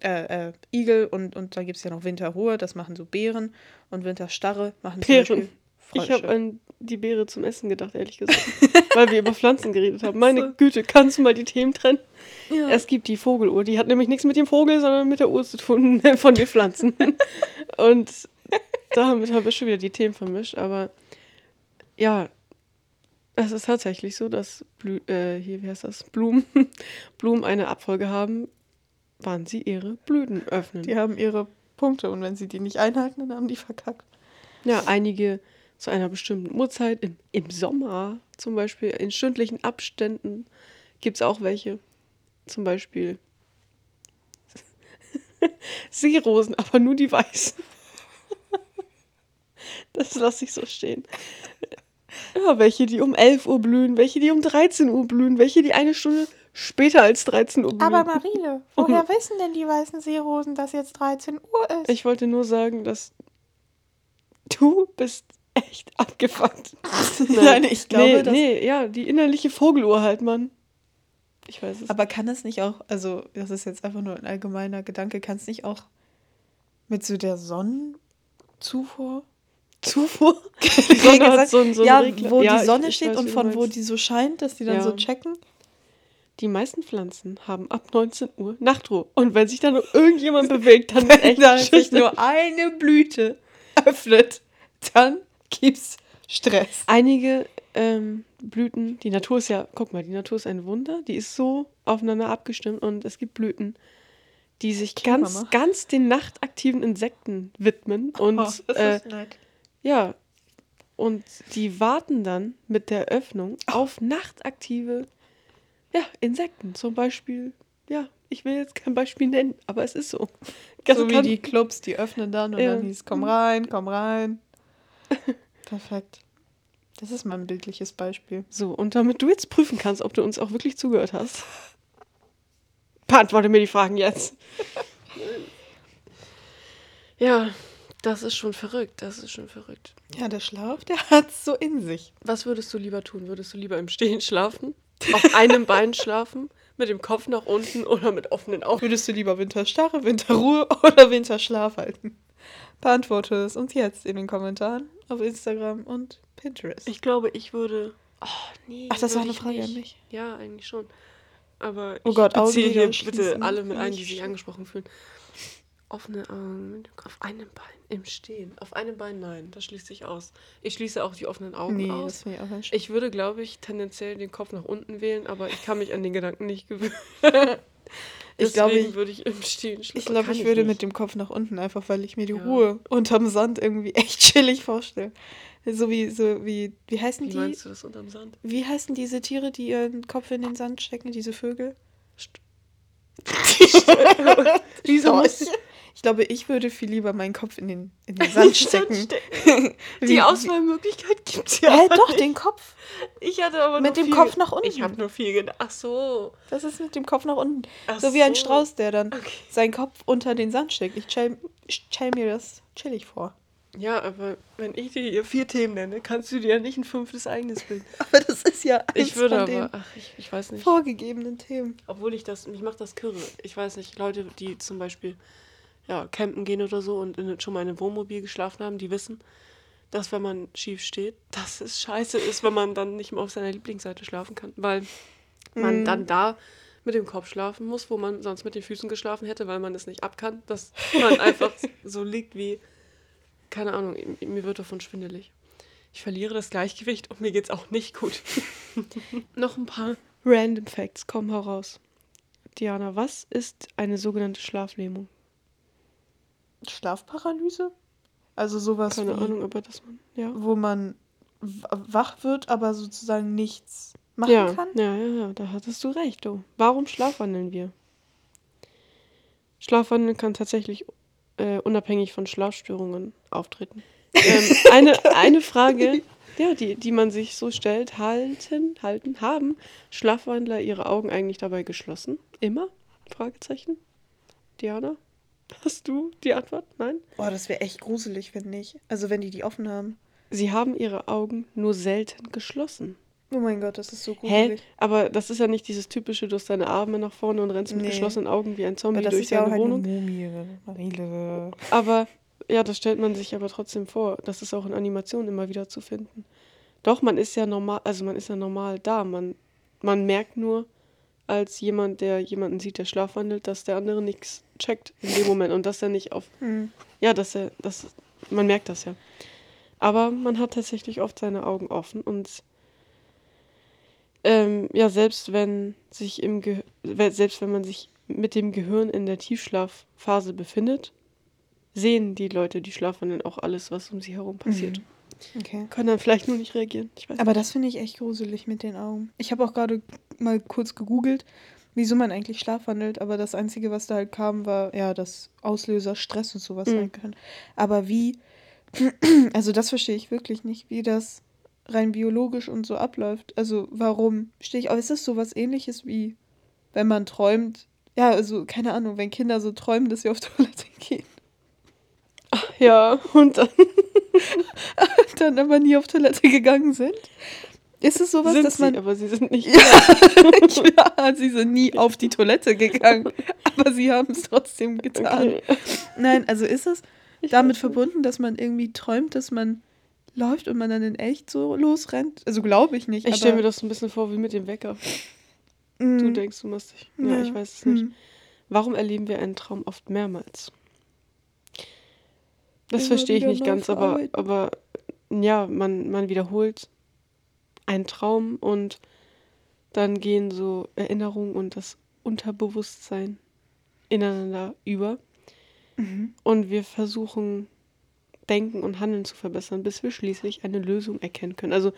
C: äh, äh, Igel und, und dann gibt es ja noch Winterruhe, das machen so Bären und Winterstarre machen
B: Bären. Ich habe an die Beere zum Essen gedacht, ehrlich gesagt. weil wir über Pflanzen geredet haben. Meine. Güte, kannst du mal die Themen trennen?
C: Ja.
B: Es gibt die Vogeluhr, die hat nämlich nichts mit dem Vogel, sondern mit der Uhr zu tun von den Pflanzen. Und damit haben wir schon wieder die Themen vermischt. Aber ja, es ist tatsächlich so, dass Blü äh, hier, wie heißt das? Blumen, Blumen eine Abfolge haben, wann sie ihre Blüten öffnen.
C: Die haben ihre Punkte und wenn sie die nicht einhalten, dann haben die verkackt.
B: Ja, einige zu einer bestimmten Uhrzeit, im, im Sommer zum Beispiel, in stündlichen Abständen gibt es auch welche. Zum Beispiel Seerosen, aber nur die weißen. Das lasse ich so stehen. Ja, welche, die um 11 Uhr blühen, welche, die um 13 Uhr blühen, welche, die eine Stunde später als 13 Uhr blühen.
D: Aber Marile, woher wissen denn die weißen Seerosen, dass jetzt 13 Uhr ist?
B: Ich wollte nur sagen, dass du bist echt abgefuckt.
C: Nein, ich glaube,
B: nee, nee, ja, die innerliche Vogeluhr halt, Mann. Ich weiß es.
C: Aber kann es nicht auch, also das ist jetzt einfach nur ein allgemeiner Gedanke, kann es nicht auch mit so der Sonnenzufuhr?
B: Zufuhr?
C: Die
B: Sonne hat so einen- so einen
C: ja,
B: Regler.
C: wo
B: Ja,
C: die
B: ich-
C: Sonne
B: ich
C: steht
B: weiß,
C: und von wo die so scheint, dass die dann
B: Ja.
C: so checken.
B: Die meisten Pflanzen haben ab 19 Uhr Nachtruhe. Und wenn sich da noch irgendjemand bewegt, dann
C: Wenn
B: echt
C: da sich nur eine Blüte öffnet, dann gibt's Stress.
B: Einige ähm, Blüten, die Natur ist ja, guck mal, die Natur ist ein Wunder, die ist so aufeinander abgestimmt und es gibt Blüten, die sich ganz,
C: Mama.
B: ganz den nachtaktiven Insekten widmen und
C: Oh, das
B: äh,
C: ist nett.
B: ja, und die warten dann mit der Öffnung auf nachtaktive ja, Insekten. Zum Beispiel, ja, ich will jetzt kein Beispiel nennen, aber es ist so.
C: so wie die Clubs, die öffnen dann und
B: Ja.
C: dann hieß, komm rein, komm rein. Perfekt. Das ist mal ein bildliches Beispiel.
B: So, und damit du jetzt prüfen kannst, ob du uns auch wirklich zugehört hast, beantworte mir die Fragen jetzt. ja, das ist schon verrückt, das ist schon verrückt.
C: Ja, der Schlaf, der hat's so in sich.
B: Was würdest du lieber tun? Würdest du lieber im Stehen schlafen? Auf einem Bein schlafen? Mit dem Kopf nach unten oder mit offenen Augen?
C: Würdest du lieber Winterstarre, Winterruhe oder Winterschlaf halten? Beantworte es uns jetzt in den Kommentaren auf Instagram und Pinterest.
B: Ich glaube, ich würde. Oh, nee.
C: Ach, das war eine Frage
B: nicht.
C: an mich.
B: Ja, eigentlich schon. Aber
C: Oh
B: ich
C: Gott,
B: beziehe hier bitte alle mit ein, die sich angesprochen fühlen. Offene Augen, auf einem Bein, im Stehen. Auf einem Bein, nein, das schließt sich aus. Ich schließe auch die offenen Augen
C: nee,
B: aus.
C: das ich auch
B: Ich würde, glaube ich, tendenziell den Kopf nach unten wählen, aber ich kann mich an den Gedanken nicht gewöhnen.
C: Ich glaube, ich-
B: würde ich im Stehen schlafen.
C: Ich glaube, ich würde
B: nicht.
C: mit dem Kopf nach unten, einfach weil ich mir die
B: Ja.
C: Ruhe unterm Sand irgendwie echt chillig vorstelle. So wie, so wie, wie heißen
B: Wie
C: die?
B: meinst du das unterm Sand?
C: Wie heißen diese Tiere, die ihren Kopf in den Sand stecken, diese Vögel?
B: Wieso
C: Oh,
B: muss
C: ich, ich glaube, ich würde viel lieber meinen Kopf in den, in den Sand stecken.
B: Die Auswahlmöglichkeit gibt es ja. Aber
C: doch,
B: nicht.
C: den Kopf.
B: Ich hatte aber
C: Mit
B: nur
C: dem
B: viel
C: Kopf nach unten.
B: Ich habe nur viel gedacht. Ach so.
C: Das ist mit dem Kopf nach unten.
B: Ach
C: so wie ein. Strauß, der dann
B: Okay.
C: seinen Kopf unter den Sand steckt. Ich stell, ich stell mir das chillig vor.
B: Ja, aber wenn ich dir hier vier Themen nenne, kannst du dir ja nicht ein fünftes eigenes bilden.
C: Aber das ist ja
B: Ich würde
C: von
B: aber,
C: den
B: ach, ich, ich weiß nicht.
C: vorgegebenen Themen.
B: Obwohl ich das, mich macht das kirre. Ich weiß nicht, Leute, die zum Beispiel ja, campen gehen oder so und in, schon mal in einem Wohnmobil geschlafen haben, die wissen, dass wenn man schief steht, dass es scheiße ist, wenn man dann nicht mehr auf seiner Lieblingsseite schlafen kann. Weil man
C: Mhm.
B: dann da mit dem Kopf schlafen muss, wo man sonst mit den Füßen geschlafen hätte, weil man es nicht ab kann. Dass man einfach so liegt wie, keine Ahnung, mir wird davon schwindelig. Ich verliere das Gleichgewicht und mir geht's auch nicht gut. Noch ein paar Random Facts kommen heraus. Diana, was ist eine sogenannte Schlaflähmung?
C: Schlafparalyse? Also sowas,
B: Keine
C: wie,
B: Ahnung, aber das man. Ja.
C: wo man wach wird, aber sozusagen nichts machen
B: Ja,
C: kann.
B: ja, ja, ja, da hattest du recht, du. Warum schlafwandeln wir? Schlafwandeln kann tatsächlich äh, unabhängig von Schlafstörungen auftreten. ähm, eine, eine Frage, ja, die, die man sich so stellt, halten, halten, haben Schlafwandler ihre Augen eigentlich dabei geschlossen? Immer? Fragezeichen. Diana? Hast du die Antwort? Nein?
C: Boah, das wäre echt gruselig, wenn nicht. Also wenn die die offen haben.
B: Sie haben ihre Augen nur selten geschlossen.
C: Oh mein Gott, das ist so
B: Hä?
C: gruselig.
B: Aber das ist ja nicht dieses typische, du hast deine Arme nach vorne und rennst mit
C: Nee.
B: geschlossenen Augen wie ein Zombie
C: Aber das
B: durch
C: ist ja auch
B: deine
C: eine
B: Wohnung.
C: Mumie, Marile.
B: Aber ja, das stellt man sich aber trotzdem vor. Das ist auch in Animationen immer wieder zu finden. Doch, man ist ja normal, also man ist ja normal da. Man, man merkt nur als jemand, der jemanden sieht, der schlafwandelt, dass der andere nichts checkt in dem Moment und dass er nicht auf.
C: Hm.
B: Ja, dass er, das, man merkt das ja. Aber man hat tatsächlich oft seine Augen offen und ähm, ja, selbst wenn sich im Ge selbst wenn man sich mit dem Gehirn in der Tiefschlafphase befindet, sehen die Leute, die schlafwandeln, auch alles, was um sie herum passiert.
C: Mhm. Okay.
B: Können dann vielleicht nur nicht reagieren. Ich weiß
C: Aber das finde ich echt gruselig mit den Augen. Ich habe auch gerade mal kurz gegoogelt, wieso man eigentlich schlafwandelt, aber das Einzige, was da halt kam, war, ja, das Auslöser Stress und sowas
B: Mhm.
C: sein können. Aber wie, also das verstehe ich wirklich nicht, wie das rein biologisch und so abläuft. Also warum stehe ich auf? Ist das sowas ähnliches wie, wenn man träumt? Ja, also keine Ahnung, wenn Kinder so träumen, dass sie auf Toilette gehen,
B: Ja, und dann,
C: dann aber nie auf Toilette gegangen sind. Ist es sowas,
B: sind
C: dass
B: sie,
C: man.
B: aber sie sind nicht.
C: ja, sie sind nie auf die Toilette gegangen, aber sie haben es trotzdem getan.
B: Okay.
C: Nein, also ist es damit verbunden, dass man irgendwie träumt, dass man läuft und man dann in echt so losrennt? Also glaube ich nicht.
B: Ich stelle mir das so ein bisschen vor wie mit dem Wecker. Du
C: Mm,
B: denkst, du machst dich. Ja,
C: Ja.
B: ich weiß es nicht.
C: hm.
B: Warum erleben wir einen Traum oft mehrmals? Das verstehe ich nicht ganz, aber, aber ja, man, man wiederholt einen Traum und dann gehen so Erinnerungen und das Unterbewusstsein ineinander über.
C: Mhm.
B: Und wir versuchen, Denken und Handeln zu verbessern, bis wir schließlich eine Lösung erkennen können. Also,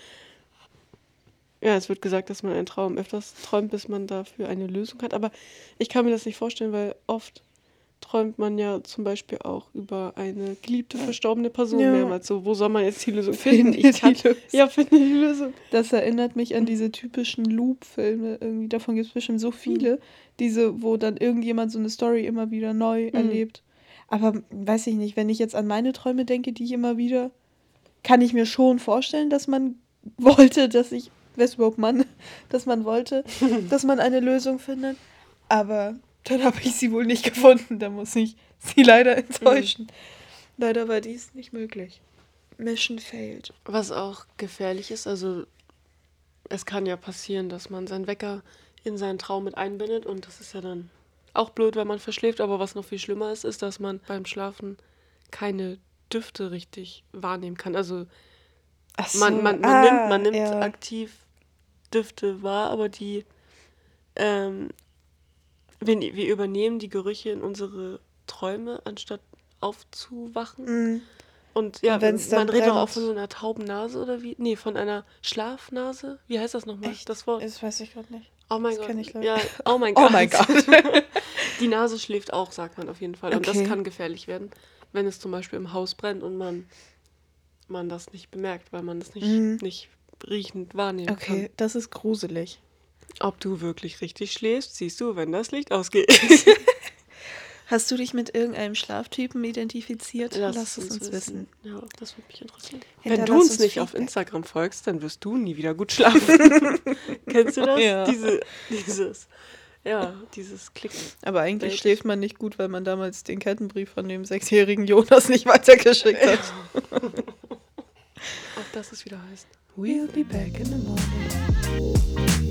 B: ja, es wird gesagt, dass man einen Traum öfters träumt, bis man dafür eine Lösung hat. Aber ich kann mir das nicht vorstellen, weil oft träumt man ja zum Beispiel auch über eine geliebte, verstorbene Person
C: Ja.
B: mehrmals. So, wo soll man jetzt die Lösung finden?
C: Finde
B: Ich kann,
C: die Lösung.
B: ja, finde die Lösung.
C: Das erinnert mich an diese typischen Loop-Filme. Irgendwie davon gibt es bestimmt so viele, diese, wo dann irgendjemand so eine Story immer wieder neu erlebt. Aber weiß ich nicht, wenn ich jetzt an meine Träume denke, die ich immer wieder, kann ich mir schon vorstellen, dass man wollte, dass ich, wer ist überhaupt Mann, dass man wollte, dass man eine Lösung findet. Aber dann habe ich sie wohl nicht gefunden. Da muss ich sie leider enttäuschen. Leider war dies nicht möglich. Mission failed.
B: Was auch gefährlich ist, also es kann ja passieren, dass man seinen Wecker in seinen Traum mit einbindet und das ist ja dann auch blöd, wenn man verschläft, aber was noch viel schlimmer ist, ist, dass man beim Schlafen keine Düfte richtig wahrnehmen kann. Also
C: Ach
B: man, man, man
C: ah,
B: nimmt, man nimmt
C: ja.
B: aktiv Düfte wahr, aber die ähm, wir, wir übernehmen die Gerüche in unsere Träume, anstatt aufzuwachen.
C: Mm.
B: Und ja,
C: Und
B: man redet doch auch
C: brennt.
B: von so einer tauben Nase oder wie? Nee, von einer Schlafnase. Wie heißt das nochmal?
C: Echt?
B: Das Wort.
C: Das weiß ich gerade nicht.
B: Oh mein
C: das
B: Gott.
C: ich
B: ja, oh mein
C: Oh
B: Gott.
C: mein Gott.
B: Die Nase schläft auch, sagt man auf jeden Fall. Und
C: Okay.
B: das kann gefährlich werden, wenn es zum Beispiel im Haus brennt und man, man das nicht bemerkt, weil man das nicht,
C: Mhm.
B: nicht riechend wahrnehmen
C: Okay, das ist gruselig.
B: Ob du wirklich richtig schläfst, siehst du, wenn das Licht ausgeht.
C: Hast du dich mit irgendeinem Schlaftypen identifiziert? Lass, es uns wissen.
B: Ja, das würde mich interessieren. Wenn du uns
C: uns
B: nicht auf
C: Feedback.
B: Instagram folgst, dann wirst du nie wieder gut schlafen. Kennst du das?
C: Ja.
B: Diese, dieses, ja, dieses Klicken.
C: Aber eigentlich
B: Date.
C: schläft man nicht gut, weil man damals den Kettenbrief von dem sechsjährigen Jonas nicht weitergeschickt hat.
B: Auch das ist wieder heißt.
C: We'll be back in the morning.